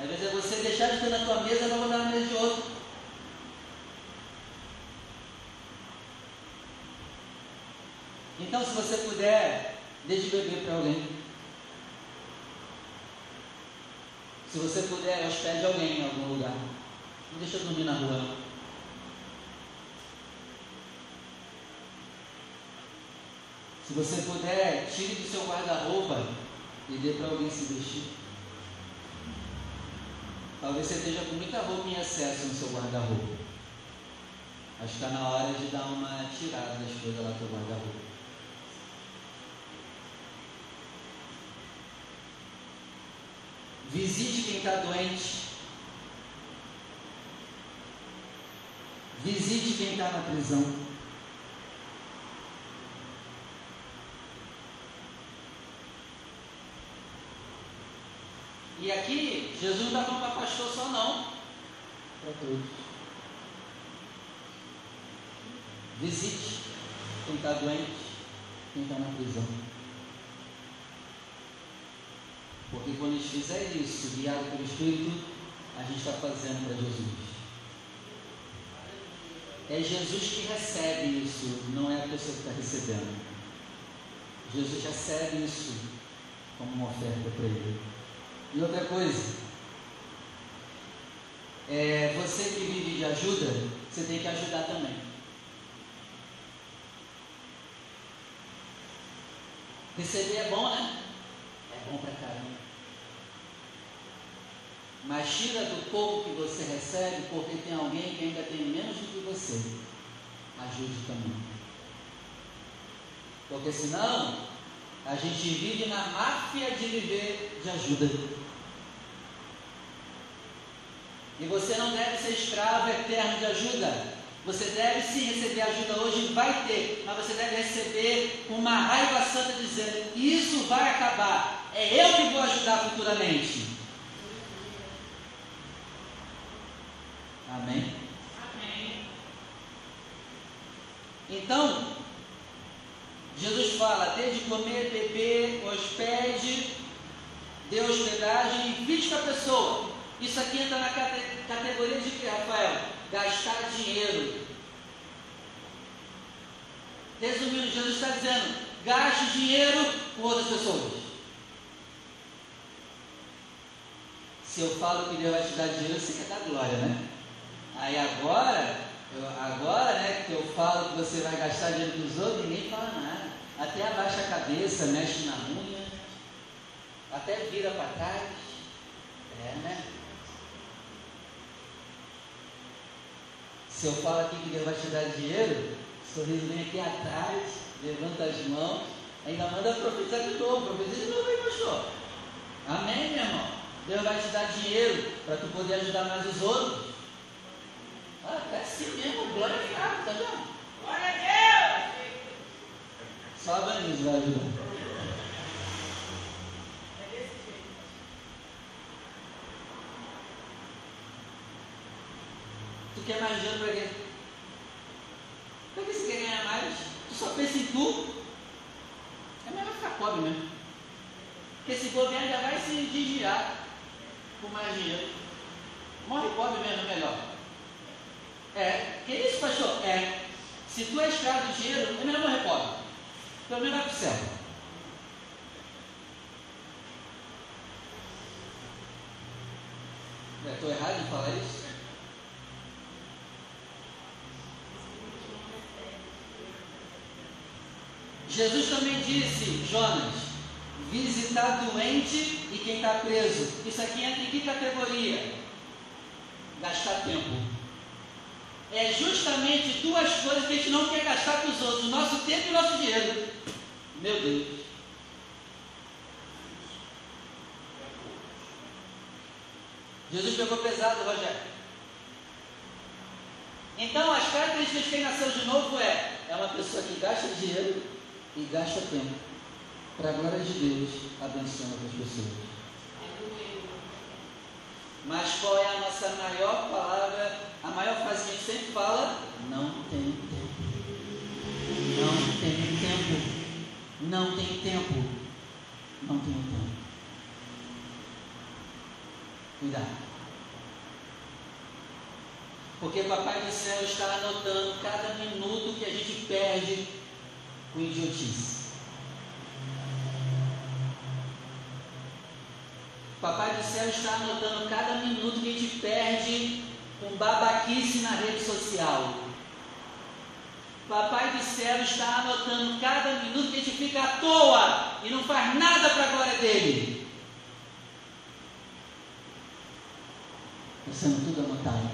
Às vezes é você deixar de ter na tua mesa para botar na mesa de outro. Então, se você puder, deixe beber para alguém. Se você puder, hospede alguém em algum lugar. Não deixa dormir na rua. Se você puder, tire do seu guarda-roupa e dê para alguém se vestir. Talvez você esteja com muita roupa em excesso no seu guarda-roupa. Acho que está na hora de dar uma tirada das coisas lá do guarda-roupa. Visite quem está doente. Visite quem está na prisão. E aqui, Jesus não está falando para pastor só não, para todos. Visite quem está doente, quem está na prisão. Porque quando a gente fizer isso, guiado pelo Espírito, a gente está fazendo para Jesus. É Jesus que recebe isso, não é a pessoa que está recebendo. Jesus recebe isso como uma oferta para ele. E outra coisa, é, você que vive de ajuda, você tem que ajudar também. Receber é bom, né? É bom pra caramba. Mas tira do pouco que você recebe, porque tem alguém que ainda tem menos do que você. Ajude também. Porque senão, a gente vive na máfia de viver de ajuda. E você não deve ser escravo eterno de ajuda. Você deve sim receber ajuda hoje, vai ter, mas você deve receber uma raiva santa dizendo: Isso vai acabar, é eu que vou ajudar futuramente. Amém? Amém. Então, Jesus fala: dê de comer, beber, hospede, dê hospedagem e invite a pessoa. Isso aqui entra na categoria de que, Rafael? Gastar dinheiro. Resumindo, Jesus está dizendo: gaste dinheiro com outras pessoas. Se eu falo que Deus vai te dar dinheiro, você quer dar glória, né? Aí agora, eu, agora né, que eu falo que você vai gastar dinheiro dos outros, ninguém fala nada. até abaixa a cabeça, mexe na unha, até vira para trás. É, né? Se eu falo aqui que Deus vai te dar dinheiro, o sorriso vem aqui atrás, levanta as mãos, ainda manda profetizar de novo, profetiza de novo aí, pastor. Amém, meu irmão? Deus vai te dar dinheiro para tu poder ajudar mais os outros. Ah, é assim mesmo, Deus, tá vendo? Glória a Deus! Só a jeito. Tu quer mais dinheiro para quê? Para que você quer ganhar mais? Tu só pensa em tu. É melhor ficar pobre mesmo. Porque se bobear já vai se desviar com mais dinheiro. Morre pobre mesmo, é melhor. É. Que isso, pastor? É. Se tu é escravo do dinheiro, é melhor morrer pobre. Pelo menos vai para o céu. Estou errado em falar isso? Jesus também disse, Jonas, visitar doente e quem está preso. Isso aqui entra em que categoria? Gastar tempo. É justamente duas coisas que a gente não quer gastar com os outros: o nosso tempo e o nosso dinheiro. Meu Deus. Jesus pegou pesado, Rogério. Então, as características de quem nasceu de novo é: é uma pessoa que gasta dinheiro e gasta tempo para a glória de Deus, abençoando as pessoas. Mas qual é a nossa maior palavra, a maior frase que a gente sempre fala? Não tem tempo. Não tem tempo. Não tem tempo. Não tem tempo. Cuidado. Porque Papai do Céu está anotando cada minuto que a gente perde com idiotice. Papai do Céu está anotando cada minuto que a gente perde com babaquice na rede social. Papai do Céu está anotando cada minuto que a gente fica à toa e não faz nada para a glória dele. Está sendo tudo anotado.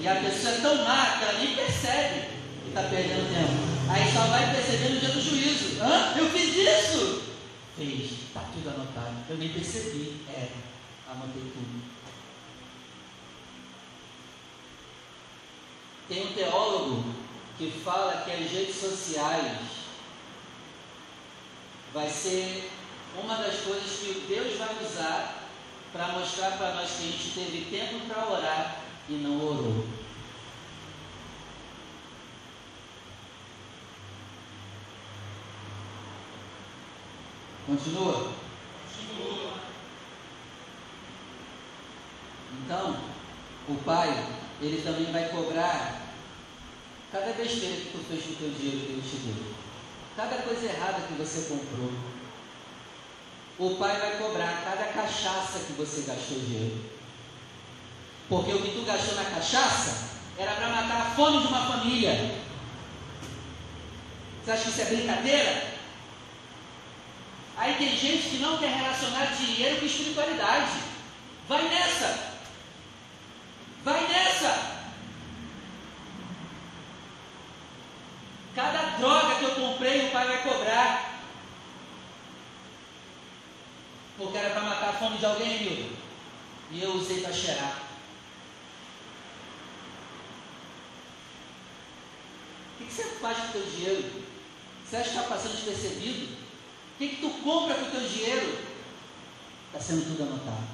E a pessoa é tão má que ela nem percebe que está perdendo tempo. Aí só vai perceber no dia do juízo. Hã? Eu fiz isso! Fez, está tudo anotado. Eu nem percebi. É, anotei tudo. Tem um teólogo que fala que as redes sociais vai ser uma das coisas que Deus vai usar para mostrar para nós que a gente teve tempo para orar e não orou. Continua? Continua. Então, o pai, ele também vai cobrar cada besteira que tu fez com o teu dinheiro que ele te deu. Cada coisa errada que você comprou. O pai vai cobrar cada cachaça que você gastou dinheiro. Porque o que tu gastou na cachaça era para matar a fome de uma família. Você acha que isso é brincadeira? Aí tem gente que não quer relacionar dinheiro com espiritualidade. Vai nessa! Vai nessa! Cada droga que eu comprei, o pai vai cobrar. Porque era para matar a fome de alguém, Milton. E eu usei para cheirar. O que você faz com o teu dinheiro? Você acha que está passando despercebido? O que, que tu compra com o teu dinheiro? Está sendo tudo anotado.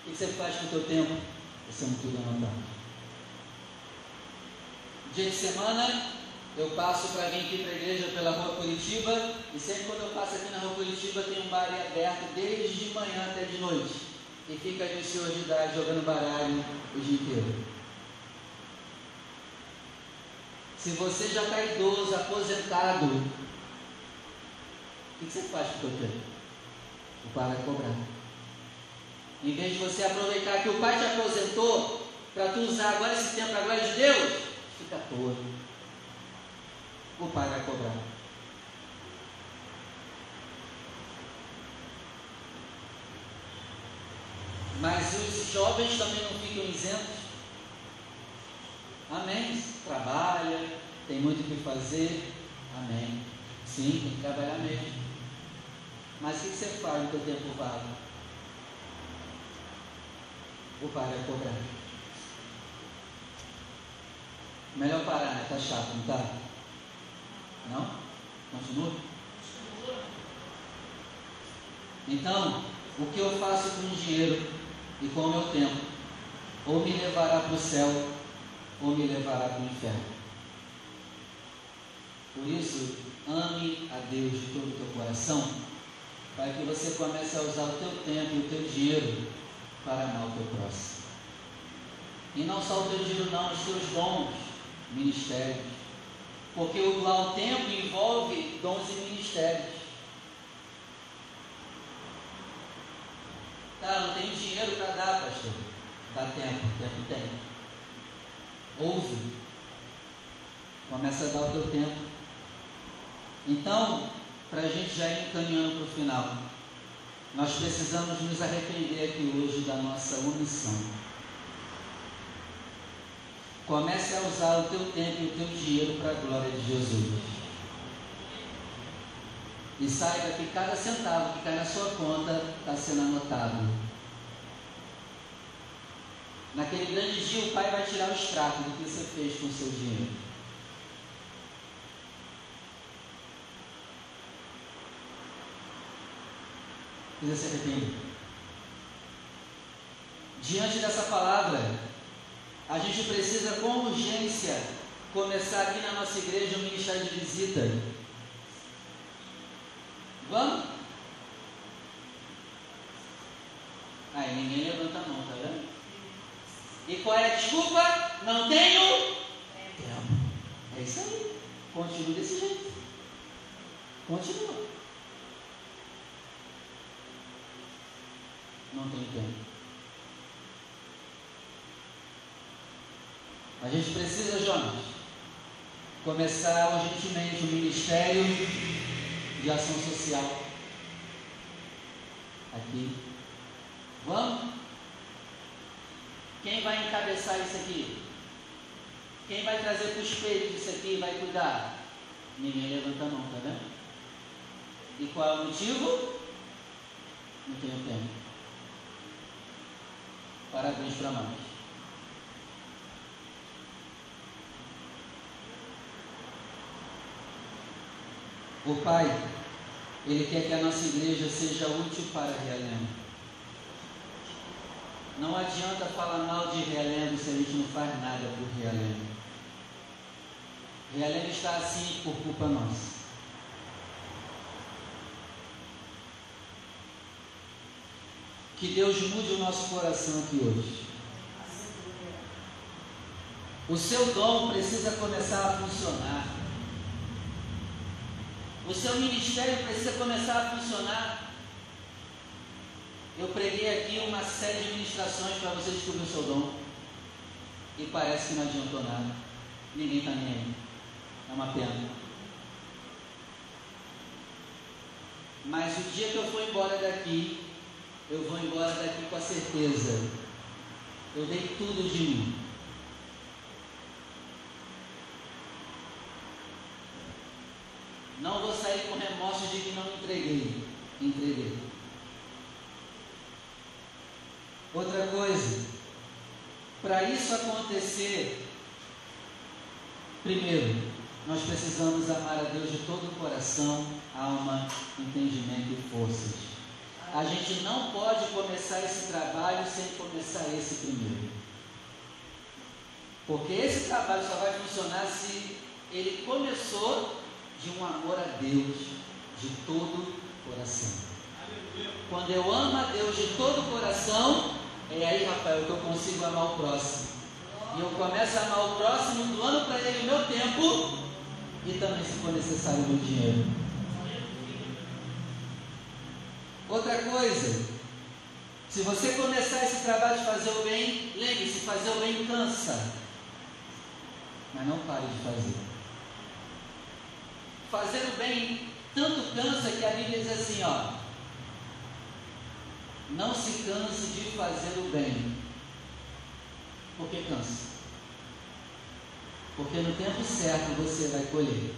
O que, que você faz com o teu tempo? Está sendo tudo anotado. Dia de semana, eu passo para vir aqui para a igreja pela rua Curitiba, e sempre quando eu passo aqui na rua Curitiba tem um bar aberto desde de manhã até de noite. E fica ali o senhor de idade jogando baralho o dia inteiro. Se você já está idoso, aposentado, o que, que você faz com o teu tempo? O pai vai cobrar. Em vez de você aproveitar que o pai te aposentou para tu usar agora esse tempo para a glória de Deus, fica à toa. O pai vai cobrar. Mas os jovens também não ficam isentos. Amém. Trabalha, tem muito o que fazer. Amém. Sim, tem que trabalhar mesmo. Mas o que você faz no teu tempo vago? O pai vai cobrar. Melhor parar, né? Tá chato, não tá? Não? Continua? Então, o que eu faço com o dinheiro e com o meu tempo, ou me levará para o céu, ou me levará para o inferno. Por isso, ame a Deus de todo o teu coração, para que você comece a usar o teu tempo e o teu dinheiro para amar o teu próximo. E não só o teu dinheiro, não, os teus dons, ministérios. Porque o doar o tempo envolve dons e ministérios. Tá, não tenho dinheiro para dar, pastor. Dá tempo, tempo tem. Ouve. Começa a dar o teu tempo. Então, para a gente já ir encaminhando para o final, nós precisamos nos arrepender aqui hoje da nossa omissão. Comece a usar o teu tempo e o teu dinheiro para a glória de Jesus. E saiba que cada centavo que cai na sua conta está sendo anotado. Naquele grande dia, o pai vai tirar o extrato do que você fez com o seu dinheiro. Precisa se. Diante dessa palavra, a gente precisa com urgência começar aqui na nossa igreja um ministério de visita. Vamos? Aí ninguém levanta a mão, tá vendo? E qual é a desculpa? Não tenho tempo. É isso aí. Continua desse jeito. Continua. Não tenho tempo. A gente precisa, Jonas, começar urgentemente o ministério de ação social. Aqui. Vamos? Quem vai encabeçar isso aqui? Quem vai trazer para o espelho isso aqui e vai cuidar? Ninguém levanta a mão, tá vendo? E qual é o motivo? Não tenho tempo. Parabéns para nós. O Pai, Ele quer que a nossa igreja seja útil para Realengo. Não adianta falar mal de Realengo se a gente não faz nada por Realengo. Realengo está assim por culpa nossa. Que Deus mude o nosso coração aqui hoje. O seu dom precisa começar a funcionar. O seu ministério precisa começar a funcionar. Eu preguei aqui uma série de ministrações para você descobrir o seu dom. E parece que não adiantou nada. Ninguém está nem aí. É uma pena. Mas o dia que eu for embora daqui, eu vou embora daqui com a certeza. Eu dei tudo de mim. Não vou sair com remorso de que não entreguei. Entreguei. Outra coisa, para isso acontecer, primeiro, nós precisamos amar a Deus de todo o coração, alma, entendimento e forças. A gente não pode começar esse trabalho sem começar esse primeiro. Porque esse trabalho só vai funcionar se ele começou de um amor a Deus de todo coração. Quando eu amo a Deus de todo o coração, é aí, Rafael, que eu consigo amar o próximo. E eu começo a amar o próximo, doando para ele o meu tempo e também, se for necessário, o meu dinheiro. Outra coisa, Se você começar esse trabalho de fazer o bem, lembre-se, fazer o bem cansa. Mas não pare de fazer. Fazer o bem tanto cansa que a Bíblia diz assim, ó. Não se canse de fazer o bem. Por que cansa? Porque no tempo certo você vai colher.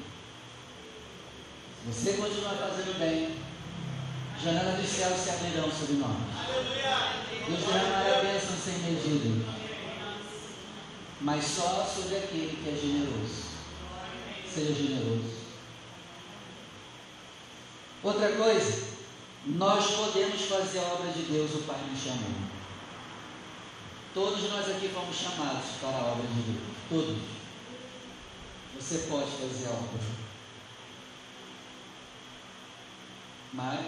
Se você continuar fazendo bem, janelas dos céus se abrirão sobre nós. Deus derramará bênção sem medida. Mas só sobre aquele que é generoso. Seja generoso. Outra coisa, nós podemos fazer a obra de Deus, o Pai nos chamou. Todos nós aqui fomos chamados para a obra de Deus. Todos. Você pode fazer a obra. Mas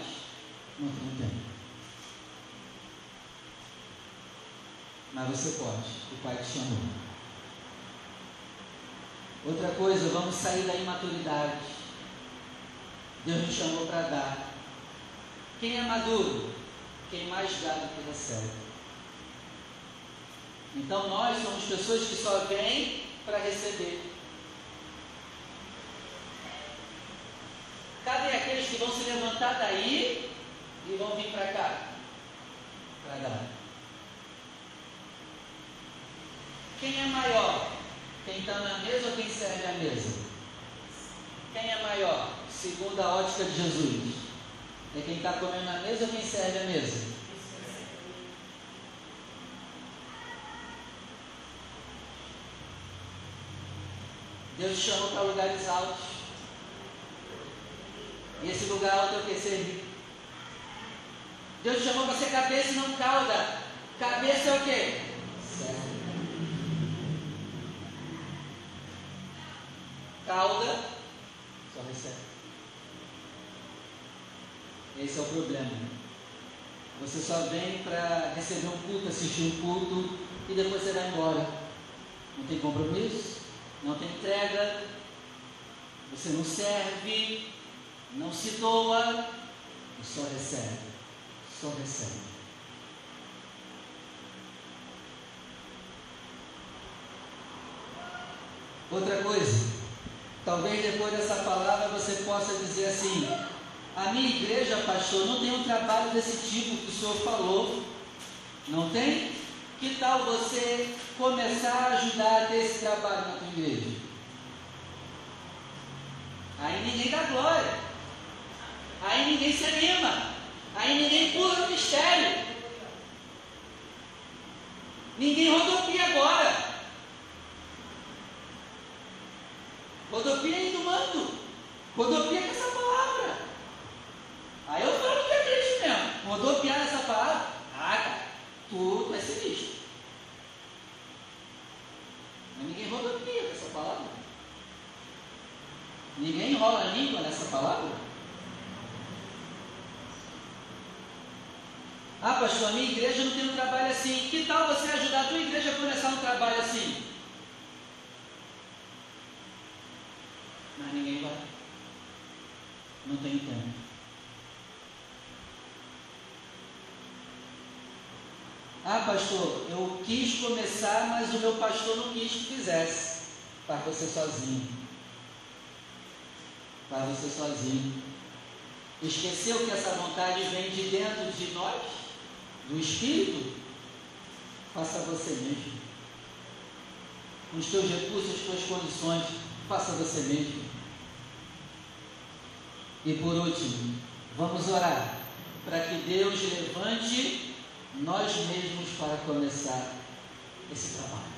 não tem tempo. Mas você pode. O Pai te chamou. Outra coisa, vamos sair da imaturidade. Deus nos chamou para dar. Quem é maduro? Quem mais dá do que recebe. Então nós somos pessoas que só vêm para receber. Cadê aqueles que vão se levantar daí e vão vir para cá? Para dar. Quem é maior? Quem está na mesa ou quem serve a mesa? Quem é maior? Segundo a ótica de Jesus. É quem está comendo na mesa ou quem serve a mesa? Deus te chamou para lugares altos. E esse lugar alto é o que? Servir. Deus te chamou para ser cabeça e não cauda. Cabeça é o que? Serve. Cauda, só recebe. Esse é o problema. Você só vem para receber um culto, assistir um culto e depois você vai embora. Não tem compromisso, não tem entrega, você não serve, não se doa só recebe. Só recebe. Outra coisa, talvez depois dessa palavra você possa dizer assim: a minha igreja, pastor, não tem um trabalho desse tipo que o senhor falou. Não tem? Que tal você começar a ajudar a ter esse trabalho na tua igreja? Aí ninguém dá glória. Aí ninguém se anima. Aí ninguém pula no mistério. Ninguém rodopia agora. Rodopia é indo mando. Rodopia com essa palavra. Aí eu falo que é triste mesmo. Rodopiar essa palavra. Ah, cara, tu é sinistro. Mas ninguém rodopia com essa palavra. Ninguém enrola a língua nessa palavra. Ah, pastor, a minha igreja não tem um trabalho assim. Que tal você ajudar a tua igreja a começar um trabalho assim? Mas ninguém vai. Não tem tempo. Ah, pastor, eu quis começar, mas o meu pastor não quis que fizesse. Para você sozinho. Para você sozinho. Esqueceu que essa vontade vem de dentro de nós, do Espírito? Faça você mesmo. Com os teus recursos, as tuas condições, faça você mesmo. E por último, vamos orar para que Deus levante nós mesmos para começar esse trabalho.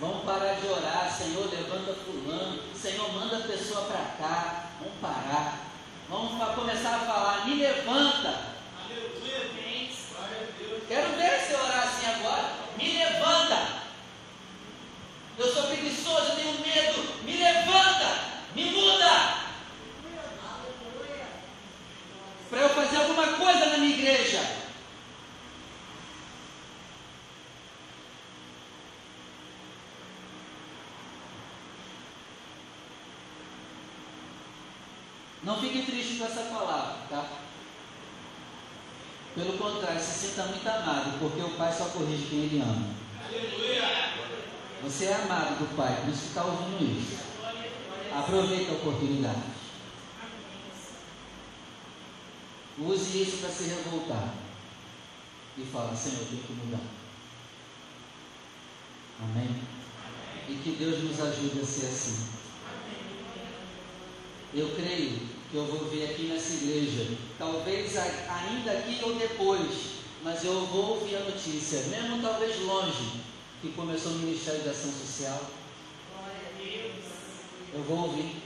Vamos parar de orar, Senhor, levanta fulano, Senhor, manda a pessoa para cá, vamos parar. Vamos começar a falar, me levanta. Quero ver você orar assim agora. Me levanta. Eu sou preguiçoso, eu tenho medo. Me levanta. Me muda. Para eu fazer alguma coisa na minha igreja. Não fique triste com essa palavra, tá? Pelo contrário, se sinta muito amado, porque o Pai só corrige quem Ele ama. Você é amado do Pai, por isso que está ouvindo isso. Aproveita a oportunidade. Use isso para se revoltar. E fala, Senhor, eu tenho que mudar. Amém? E que Deus nos ajude a ser assim. Eu creio eu vou vir aqui nessa igreja, talvez ainda aqui ou depois, mas eu vou ouvir a notícia, mesmo talvez longe, que começou o Ministério de Ação Social. Eu vou ouvir.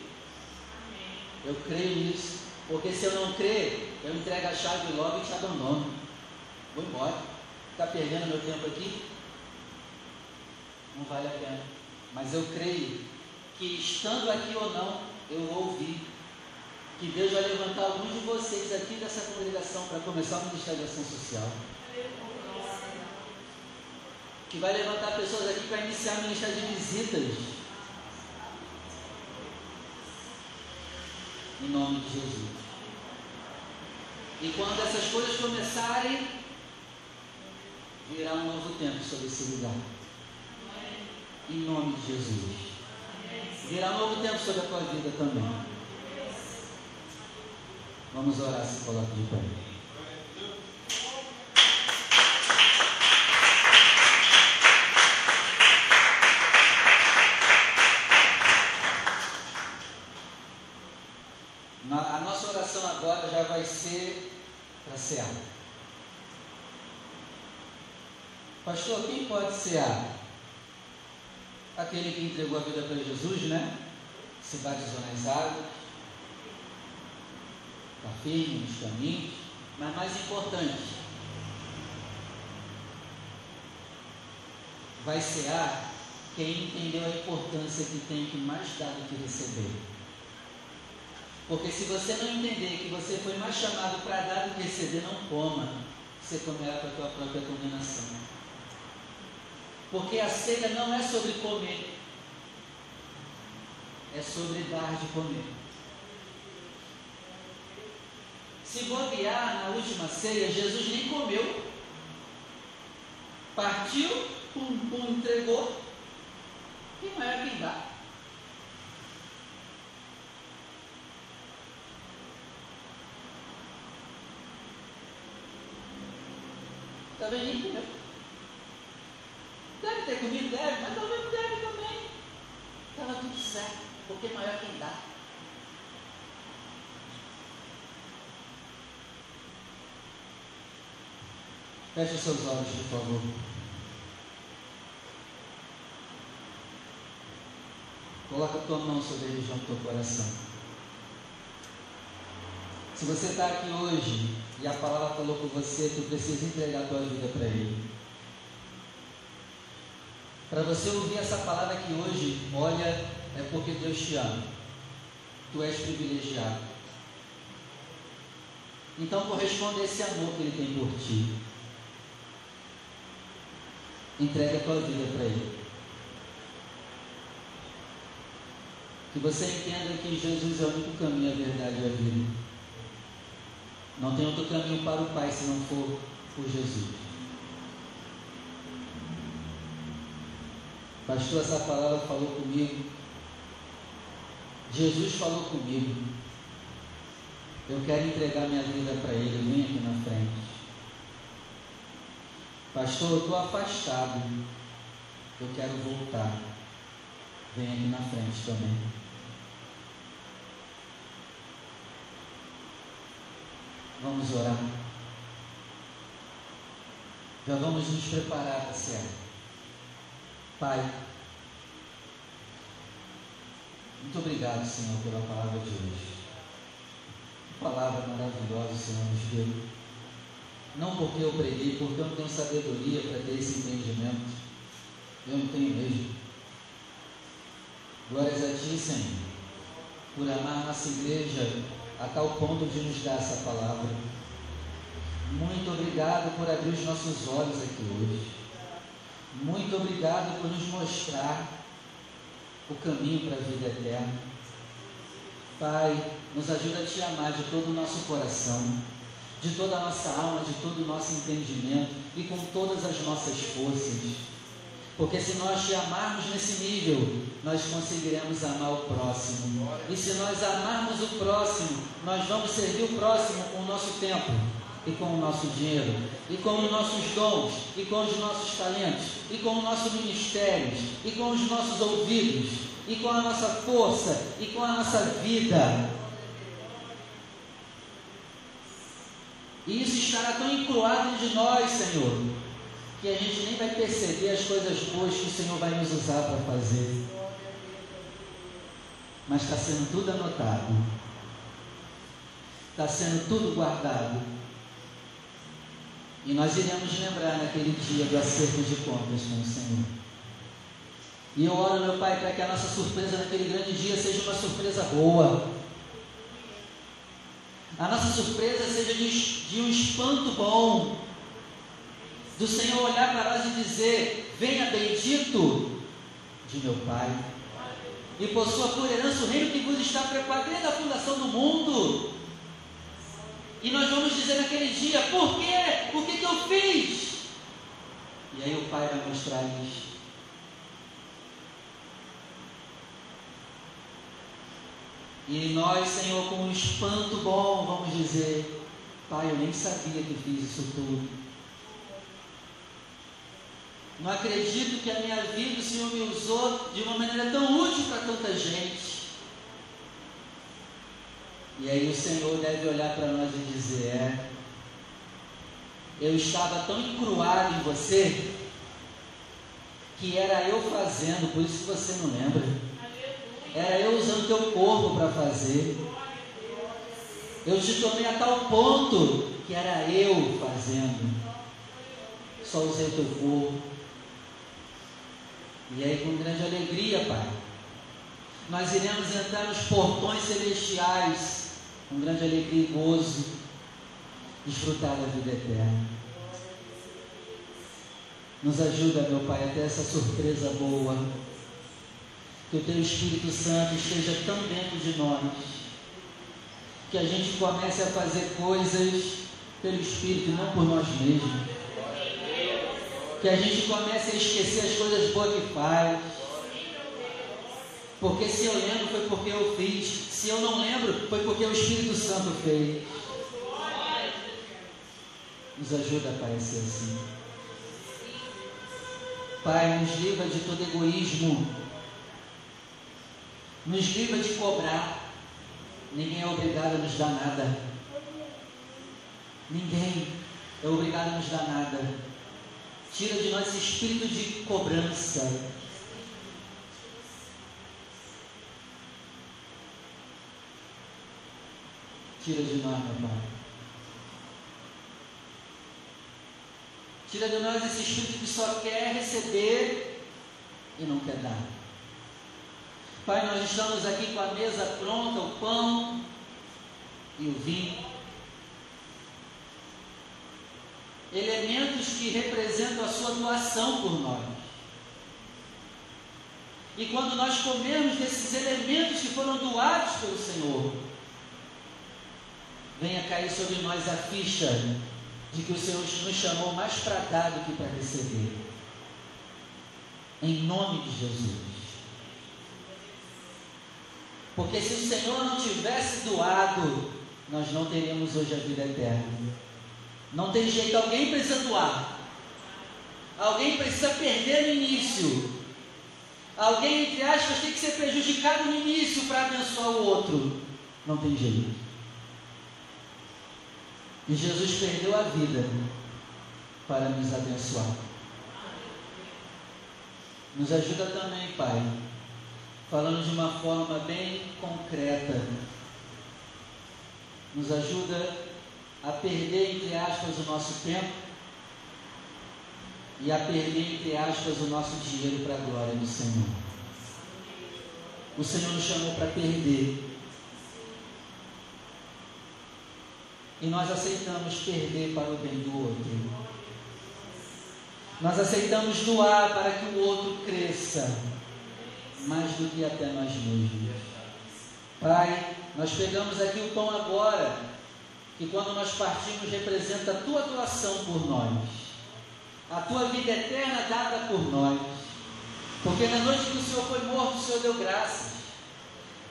Eu creio nisso. Porque se eu não crer, eu entrego a chave logo e te abandono. Vou embora. Está perdendo meu tempo aqui? Não vale a pena. Mas eu creio que estando aqui ou não, eu vou ouvir. Que Deus vai levantar alguns de vocês aqui dessa congregação para começar o Ministério de Ação Social. Que vai levantar pessoas aqui para iniciar o Ministério de Visitas. Em nome de Jesus. E quando essas coisas começarem, virá um novo tempo sobre esse lugar. Em nome de Jesus. Virá um novo tempo sobre a tua vida também. Vamos orar, se coloque de pé. A nossa oração agora já vai ser para cear. Pastor, quem pode cear? Aquele que entregou a vida para Jesus, né? Se batizou nas águas, firme nos caminhos, mas mais importante, vai cear quem entendeu a importância que tem que mais dar do que receber. Porque se você não entender que você foi mais chamado para dar do que receber, não coma. Você comerá para a tua própria condenação. Porque a ceia não é sobre comer, é sobre dar de comer. Se bobear na última ceia, Jesus nem comeu. Partiu, pum, pum, entregou. Quem maior quem dá? Talvez nem comeu. Deve ter comido, deve, mas talvez não deve também. Estava tudo certo, porque maior quem dá. Feche seus olhos, por favor. Coloca a tua mão sobre a região do teu coração. Se você está aqui hoje e a palavra falou com você, tu precisa entregar a tua vida para Ele. Para você ouvir essa palavra aqui hoje, olha, é porque Deus te ama. Tu és privilegiado. Então corresponde a esse amor que Ele tem por ti. Entrega a tua vida para Ele. Que você entenda que Jesus é o único caminho, a verdade e a vida. Não tem outro caminho para o Pai se não for por Jesus. Pastor, essa palavra falou comigo. Jesus falou comigo. Eu quero entregar minha vida para Ele. Vem aqui na frente. Pastor, eu estou afastado. Eu quero voltar. Vem aqui na frente também. Vamos orar. Já vamos nos preparar para ser. Pai, muito obrigado, Senhor, pela palavra de hoje. Palavra maravilhosa, Senhor, nos deu. Não porque eu preguei, porque eu não tenho sabedoria para ter esse entendimento. Eu não tenho mesmo. Glórias a Ti, Senhor, por amar nossa igreja a tal ponto de nos dar essa palavra. Muito obrigado por abrir os nossos olhos aqui hoje. Muito obrigado por nos mostrar o caminho para a vida eterna. Pai, nos ajuda a te amar de todo o nosso coração. De toda a nossa alma, de todo o nosso entendimento e com todas as nossas forças. Porque se nós te amarmos nesse nível, nós conseguiremos amar o próximo. E se nós amarmos o próximo, nós vamos servir o próximo com o nosso tempo, e com o nosso dinheiro, e com os nossos dons, e com os nossos talentos, e com o nosso ministério, e com os nossos ouvidos, e com a nossa força, e com a nossa vida. E isso estará tão encruado de nós, Senhor, que a gente nem vai perceber as coisas boas que o Senhor vai nos usar para fazer. Mas está sendo tudo anotado, está sendo tudo guardado. E nós iremos lembrar naquele dia do acerto de contas com o Senhor. E eu oro, meu Pai, para que a nossa surpresa naquele grande dia seja uma surpresa boa a nossa surpresa seja de, um espanto bom, do Senhor olhar para nós e dizer: Venha bendito de meu Pai, e possua por herança o reino que vos está preparado desde a fundação do mundo. E nós vamos dizer naquele dia: Por quê? O que, que eu fiz? E aí o Pai vai mostrar isso. E nós, Senhor, com um espanto bom, vamos dizer: Pai, eu nem sabia que fiz isso tudo. Não acredito que a minha vida o Senhor me usou de uma maneira tão útil para tanta gente. E aí o Senhor deve olhar para nós e dizer: É, eu estava tão encruado em você que era eu fazendo, por isso que você não lembra. Era eu usando teu corpo para fazer. Eu te tomei a tal ponto que era eu fazendo. Só usei teu corpo. E aí, com grande alegria, Pai, nós iremos entrar nos portões celestiais, com grande alegria e gozo, desfrutar da vida eterna. Nos ajuda, meu Pai, até essa surpresa boa que o Teu Espírito Santo esteja tão dentro de nós, que a gente comece a fazer coisas pelo Espírito e não por nós mesmos. Que a gente comece a esquecer as coisas boas que faz. Porque se eu lembro foi porque eu fiz. Se eu não lembro foi porque o Espírito Santo fez. Nos ajuda, a ser assim. Pai, nos livra de todo egoísmo nos livra de cobrar. Ninguém é obrigado a nos dar nada. Ninguém é obrigado a nos dar nada. Tira de nós esse espírito de cobrança. Tira de nós, meu Pai. Tira de nós esse espírito que só quer receber e não quer dar. Pai, nós estamos aqui com a mesa pronta, o pão e o vinho. Elementos que representam a sua doação por nós. E quando nós comermos desses elementos que foram doados pelo Senhor, venha cair sobre nós a ficha de que o Senhor nos chamou mais para dar do que para receber. Em nome de Jesus. Porque se o Senhor não tivesse doado, nós não teríamos hoje a vida eterna. Não tem jeito, alguém precisa doar. Alguém precisa perder no início. Alguém, entre aspas, tem que ser prejudicado no início para abençoar o outro. Não tem jeito. E Jesus perdeu a vida para nos abençoar. Nos ajuda também, Pai, falando de uma forma bem concreta. Nos ajuda a perder, entre aspas, o nosso tempo e a perder, entre aspas, o nosso dinheiro para a glória do Senhor. O Senhor nos chamou para perder. E nós aceitamos perder para o bem do outro. Nós aceitamos doar para que o outro cresça mais do que até nós mesmos. Pai, nós pegamos aqui o pão agora que quando nós partimos representa a tua atuação por nós, a tua vida eterna dada por nós. Porque na noite que o Senhor foi morto, o Senhor deu graças.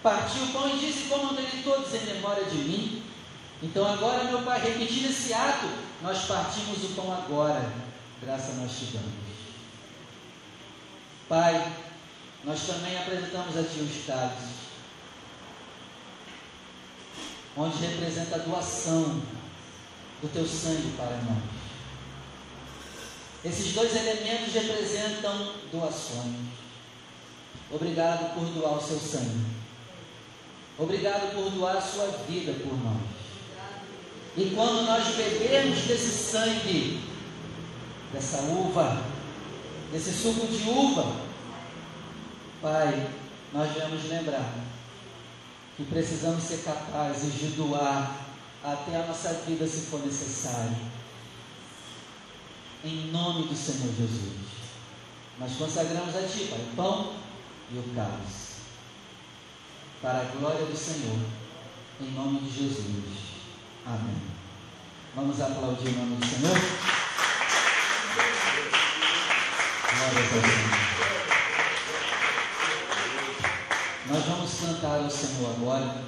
Partiu o pão e disse: Comam dele todos em memória de mim. Então agora, meu Pai, repetindo esse ato, nós partimos o pão agora. Graça nós te damos. Pai, nós também apresentamos a Ti os cálices, onde representa a doação do Teu sangue para nós. Esses dois elementos representam doações. Obrigado por doar o seu sangue. Obrigado por doar a sua vida por nós. E quando nós bebermos desse sangue, dessa uva, desse suco de uva, Pai, nós vamos lembrar que precisamos ser capazes de doar até a nossa vida se for necessário. Em nome do Senhor Jesus. Nós consagramos a Ti, Pai, o pão e o cálice. Para a glória do Senhor. Em nome de Jesus. Amém. Vamos aplaudir o nome do Senhor? Glória a Deus. Nós vamos cantar ao Senhor agora.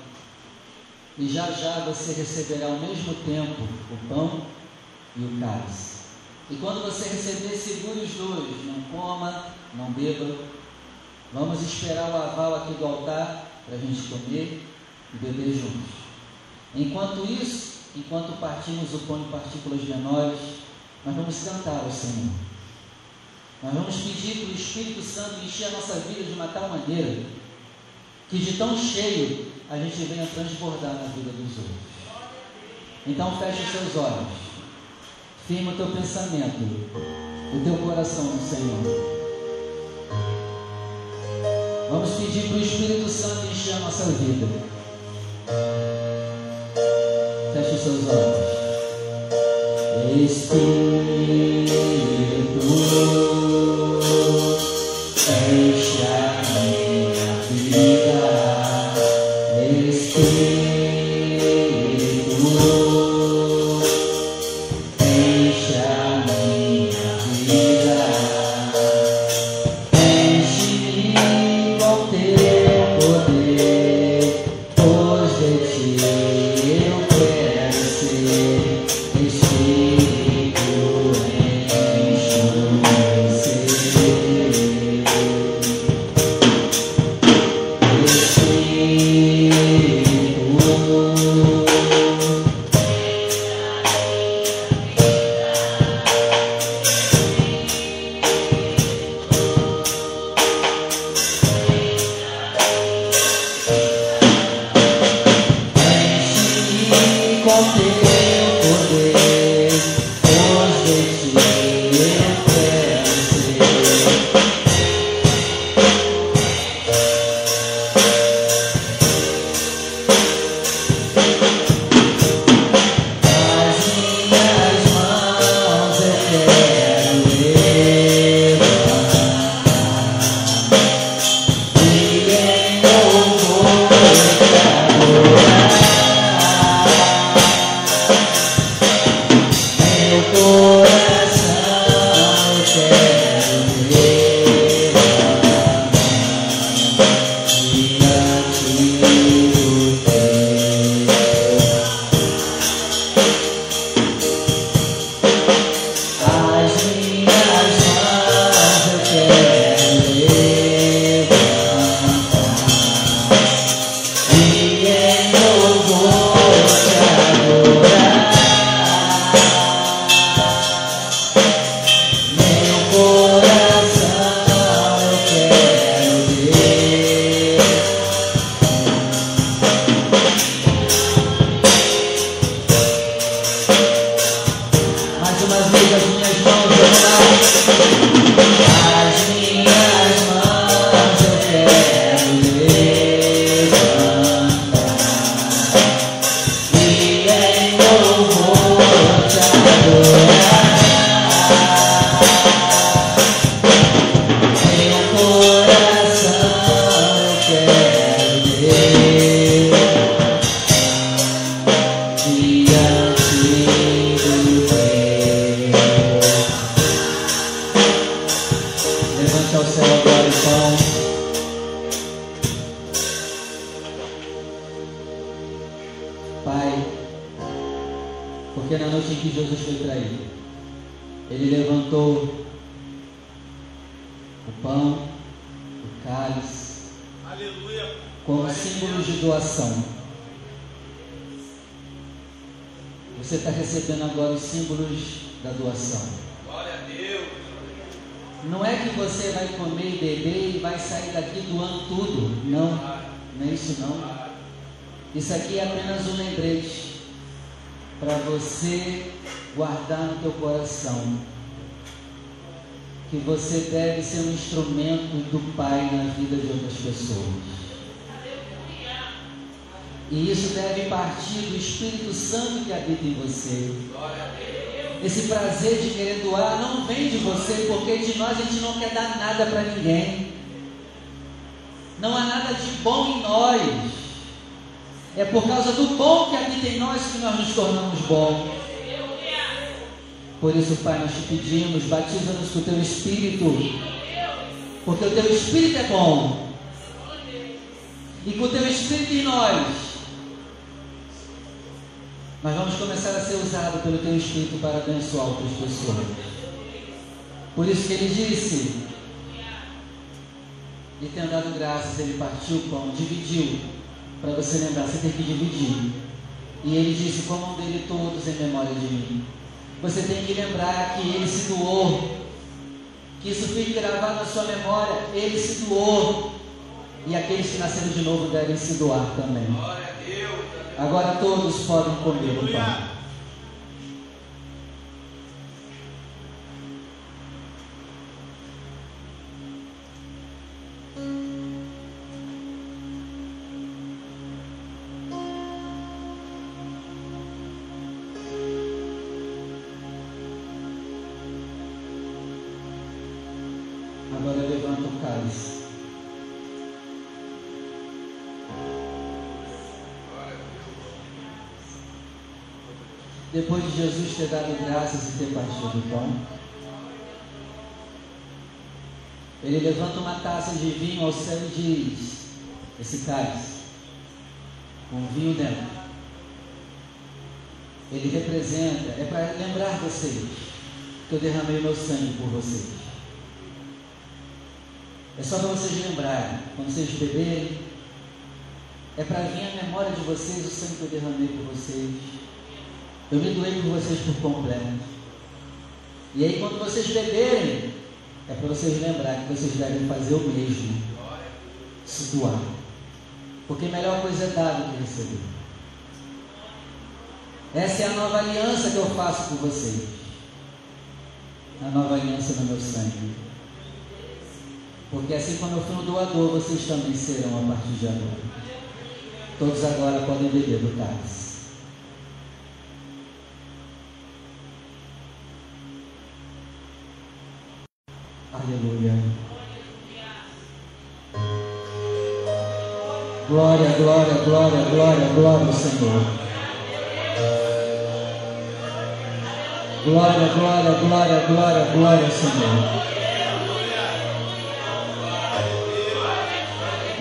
E já já você receberá ao mesmo tempo o pão e o cálice. E quando você receber, segure os dois. Não coma, não beba. Vamos esperar o aval aqui do altar para a gente comer e beber juntos. Enquanto isso, enquanto partimos o pão em partículas menores, nós vamos cantar ao Senhor. Nós vamos pedir para o Espírito Santo encher a nossa vida de uma tal maneira que de tão cheio a gente venha transbordar na vida dos outros. Então feche os seus olhos, firma o teu pensamento, o teu coração no Senhor. Vamos pedir para o Espírito Santo encher a nossa vida. Feche os seus olhos. Espírito. amor. E tendo dado graças, ele partiu o pão, dividiu, para você lembrar, você tem que dividir. E ele disse, comam dele todos em memória de mim. Você tem que lembrar que ele se doou, que isso fique gravado na sua memória, ele se doou. E aqueles que nasceram de novo devem se doar também. Agora todos podem comer o pão. Jesus ter dado graças e ter partido o pão, ele levanta uma taça de vinho ao céu e diz: Esse cálice, com vinho dentro, ele representa, é para lembrar vocês que eu derramei o meu sangue por vocês. É só para vocês lembrarem, quando vocês beberem, é para vir à memória de vocês o sangue que eu derramei por vocês. Eu me doei por vocês por completo. E aí, quando vocês beberem, é para vocês lembrarem que vocês devem fazer o mesmo. Se doar. Porque a melhor coisa é dar do que receber. Essa é a nova aliança que eu faço por vocês. A nova aliança no meu sangue. Porque assim como eu fui um doador, vocês também serão a partir de agora. Todos agora podem beber do cálice. Aleluia. Glória, glória, glória, glória, glória ao Senhor. Glória, glória, glória, glória, glória ao Senhor.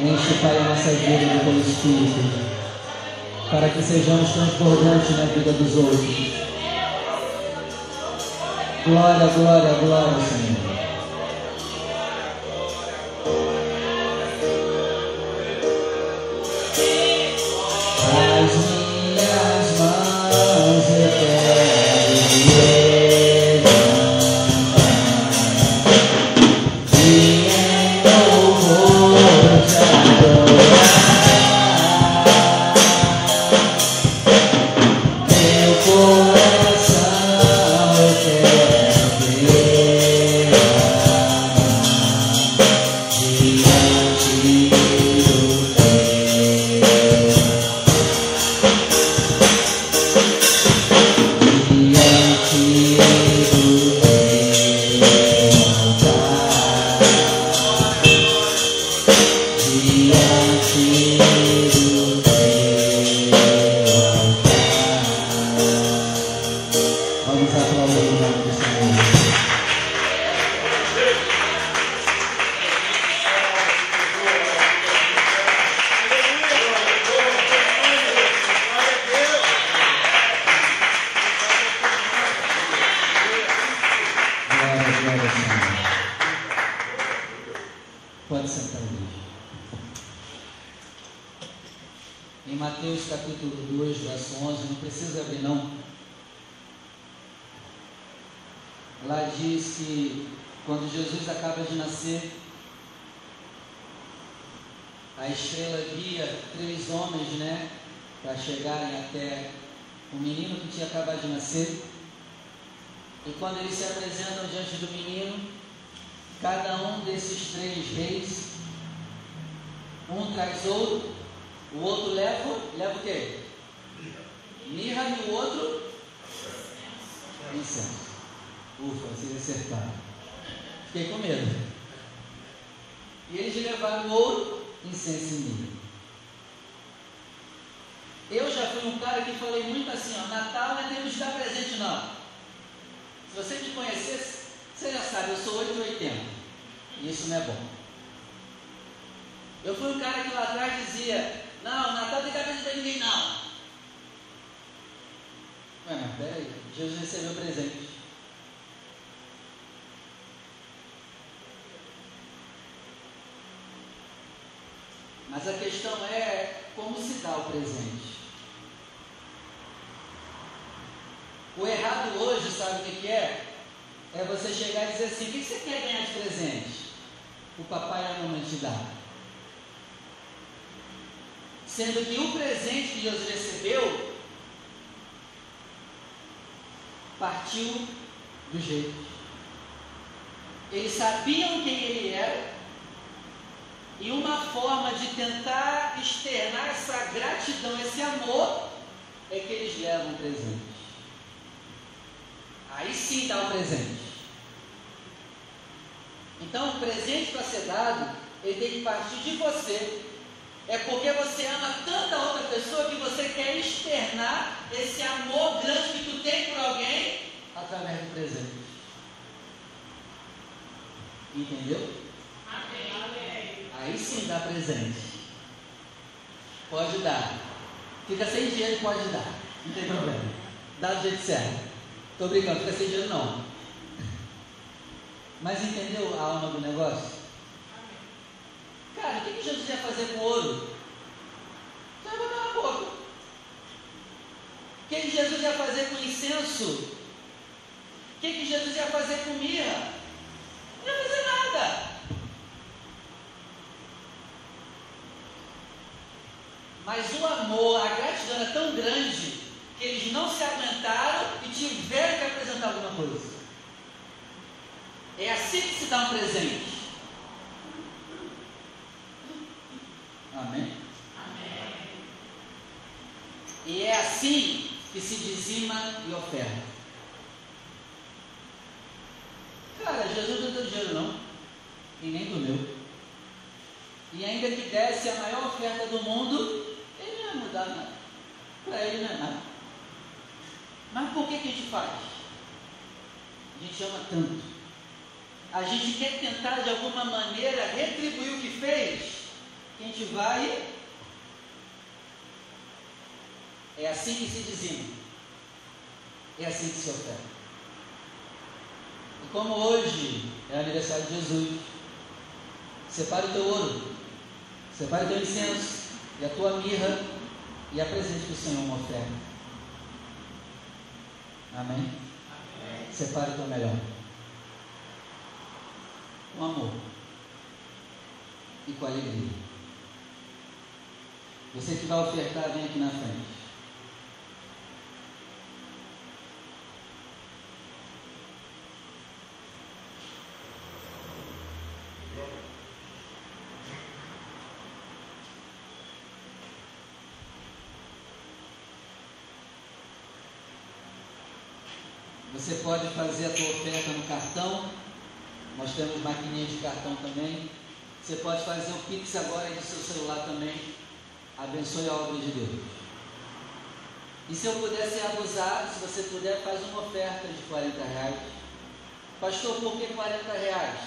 Enche, Pai, a nossa vida do teu Espírito, para que sejamos transbordantes na vida dos outros. Glória, glória, glória, Senhor. Sendo que o presente que Deus recebeu partiu do jeito. Eles sabiam quem ele era e uma forma de tentar externar essa gratidão, esse amor, é que eles levam um presente. Aí sim dá o presente. Então, o presente para ser dado, ele tem que partir de você. É porque você ama tanta outra pessoa que você quer externar esse amor grande que tu tem por alguém através do presente. Entendeu? Amém. Aí sim dá presente. Pode dar. Fica sem dinheiro, pode dar. Não tem problema. Dá do jeito certo. Estou brincando, fica sem dinheiro não. Mas entendeu a alma do negócio? Cara, o que, que Jesus ia fazer com ouro? Só ia botar na boca. O que, que Jesus ia fazer com incenso? O que, que Jesus ia fazer com mirra? Não ia fazer nada. Mas o amor, a gratidão era tão grande que eles não se aguentaram e tiveram que apresentar alguma coisa. É assim que se dá um presente. Amém? Amém. E é assim que se dizima e oferta. Cara, Jesus não deu dinheiro não. E nem do meu. E ainda que desse a maior oferta do mundo, ele não ia mudar nada. Para ele não é nada. Mas por que, que a gente faz? A gente ama tanto. A gente quer tentar de alguma maneira retribuir o que fez, que a gente vai. É assim que se dizima. É assim que se oferta. E como hoje é aniversário de Jesus, separe o teu ouro, separe o teu incenso e a tua mirra e apresente para o Senhor uma oferta. Amém? Amém. Separe o teu melhor. Com amor. E com alegria. Você que vai ofertar, vem aqui na frente. Você pode fazer a tua oferta no cartão. Nós temos maquininha de cartão também. Você pode fazer o Pix agora do seu celular também. Abençoe a obra de Deus. E se eu pudesse abusar, se você puder, faz uma oferta de 40 reais. Pastor, por que 40 reais?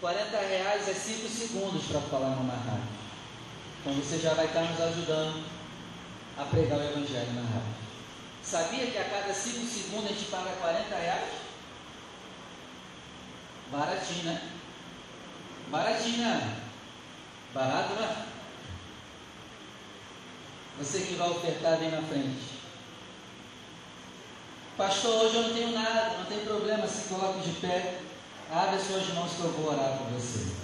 40 reais é 5 segundos para falar numa rádio. Então você já vai estar nos ajudando a pregar o Evangelho na rádio. Sabia que a cada 5 segundos a gente paga 40 reais? Baratinho, né? Baratinho, né? Barato, né? Você que vai ofertar, vem na frente. Pastor, hoje eu não tenho nada, não tem problema, se coloque de pé. Abre as suas mãos que eu vou orar por você.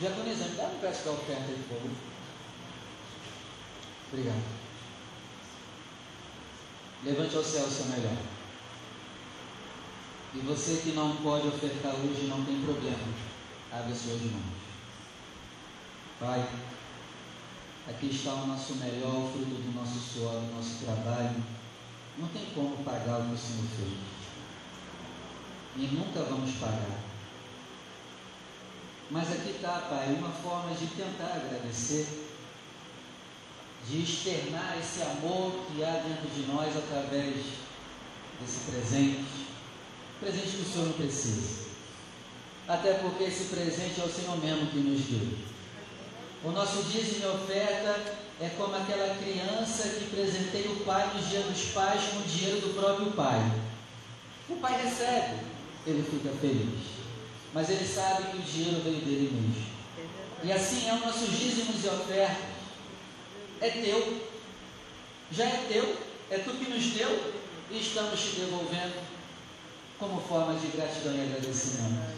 Diaconisa, me dá um peço da oferta aí, por favor. Obrigado. Levante ao céu o seu melhor. E você que não pode ofertar hoje, não tem problema. Abre as suas mãos. Pai, aqui está o nosso melhor, o fruto do nosso suor, do nosso trabalho. Não tem como pagar o que o Senhor fez. E nunca vamos pagar. Mas aqui está, Pai, uma forma de tentar agradecer, de externar esse amor que há dentro de nós através desse presente. Presente que o Senhor não precisa. Até porque esse presente é o Senhor mesmo que nos deu. O nosso dízimo e oferta é como aquela criança que presenteia o pai no dia dos pais com o dinheiro do próprio pai. O pai recebe, ele fica feliz. Mas ele sabe que o dinheiro veio dele mesmo. E assim é o nosso dízimos e ofertas. É teu. Já é teu. É tu que nos deu e estamos te devolvendo como forma de gratidão e agradecimento.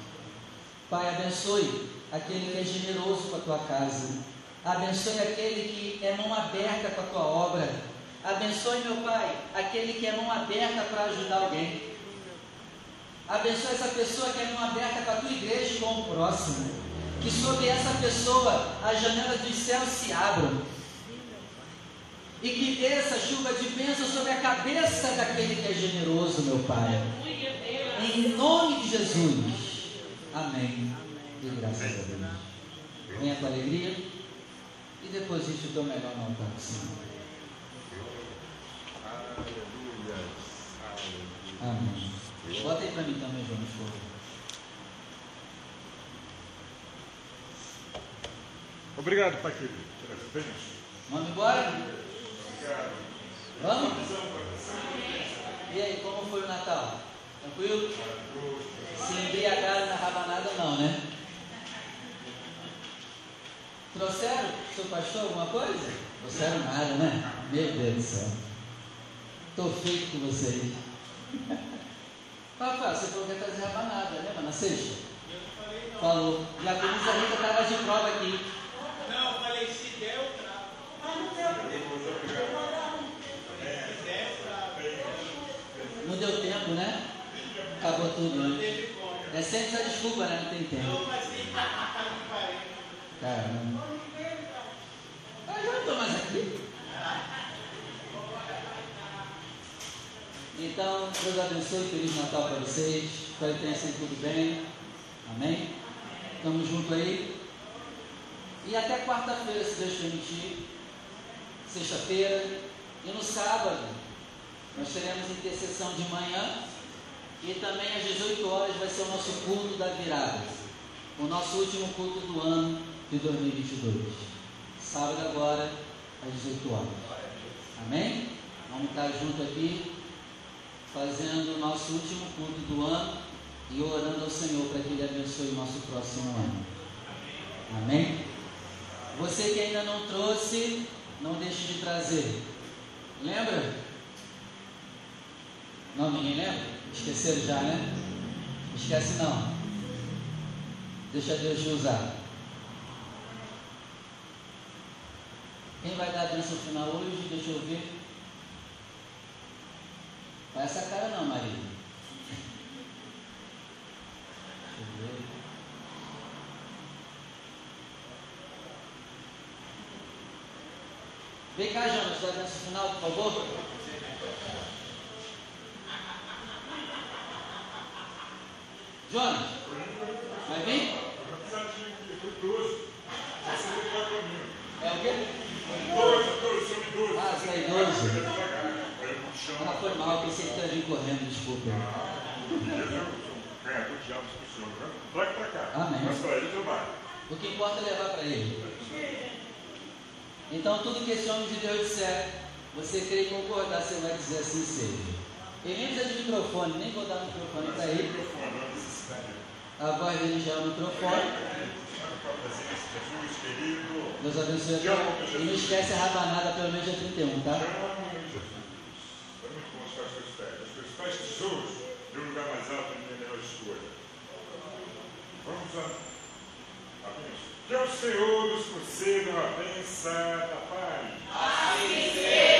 Pai, abençoe aquele que é generoso com a tua casa. Abençoe aquele que é mão aberta com a tua obra. Abençoe, meu Pai, aquele que é mão aberta para ajudar alguém. Abençoe essa pessoa que é mão aberta com a tua igreja e com o próximo. Que sobre essa pessoa as janelas dos céus se abram. E que desça chuva de bênção sobre a cabeça daquele que é generoso, meu Pai. Em nome de Jesus. Amém. E graças a Deus. Venha com alegria e deposite o teu melhor no altar do Senhor. Aleluia. Amém. Bota aí para mim também, João, por favor. Obrigado, Pai querido. Vamos embora? Obrigado. Vamos? E aí, como foi o Natal? Tranquilo? Se embriagaram na rabanada não, né? Trouxeram, seu pastor, alguma coisa? Trouxeram nada, né? Meu Deus do céu. Estou feito com vocês. Papai, você falou que ia trazer rabanada, lembra? Na sexta? Eu não falei não. Falou. E a Denise Rita estava de prova aqui. Não, eu falei se der, eu trago. Se der, eu trago. Não deu tempo, né? Acabou tudo Não como. É sempre essa desculpa, né? Não tem tempo. Não, mas tem que estar com parente. Caramba. Eu não estou mais aqui. Então, Deus abençoe, Feliz Natal para vocês. Espero que tenha sido tudo bem. Amém? Estamos juntos aí. E até quarta-feira, se Deus permitir. Sexta-feira. E no sábado, nós teremos intercessão de manhã. E também às 18 horas vai ser o nosso culto da virada. O nosso último culto do ano de 2022. Sábado agora, às 18 horas. Amém? Vamos estar junto aqui, fazendo o nosso último culto do ano e orando ao Senhor para que Ele abençoe o nosso próximo ano. Amém? Você que ainda não trouxe, não deixe de trazer. Lembra? Não, ninguém lembra? Esqueceram já, né? Esquece não. Deixa Deus te usar. Quem vai dar a bênção final hoje? Deixa eu ver. Não essa cara não, Maria. Deixa eu ver. Vem cá, Jonas, dá a bênção final, por favor. Jonas, vai vir? É o quê? Ah, você é idoso. Ah, foi mal, pensei que ia vir correndo, desculpa. Vai pra cá. Amém. Mas pra ele trabalha. O que importa é levar para ele. Então, tudo que esse homem de Deus disser, você crê e concordar, você vai dizer assim seja. Ele nem precisa de microfone, nem vou dar microfone para ele. A voz dele já é o microfone. Jesus, querido. Deus abençoe a todos. E não esquece a rabanada pelo menos dia 31, tá? Te amo, Jesus. Bom estar aos teus pés. Aos teus pés, tesouros, de um lugar mais alto e minha melhor escolha. Vamos a, a bênção. Que o Senhor nos conceda uma bênção da paz. Seja.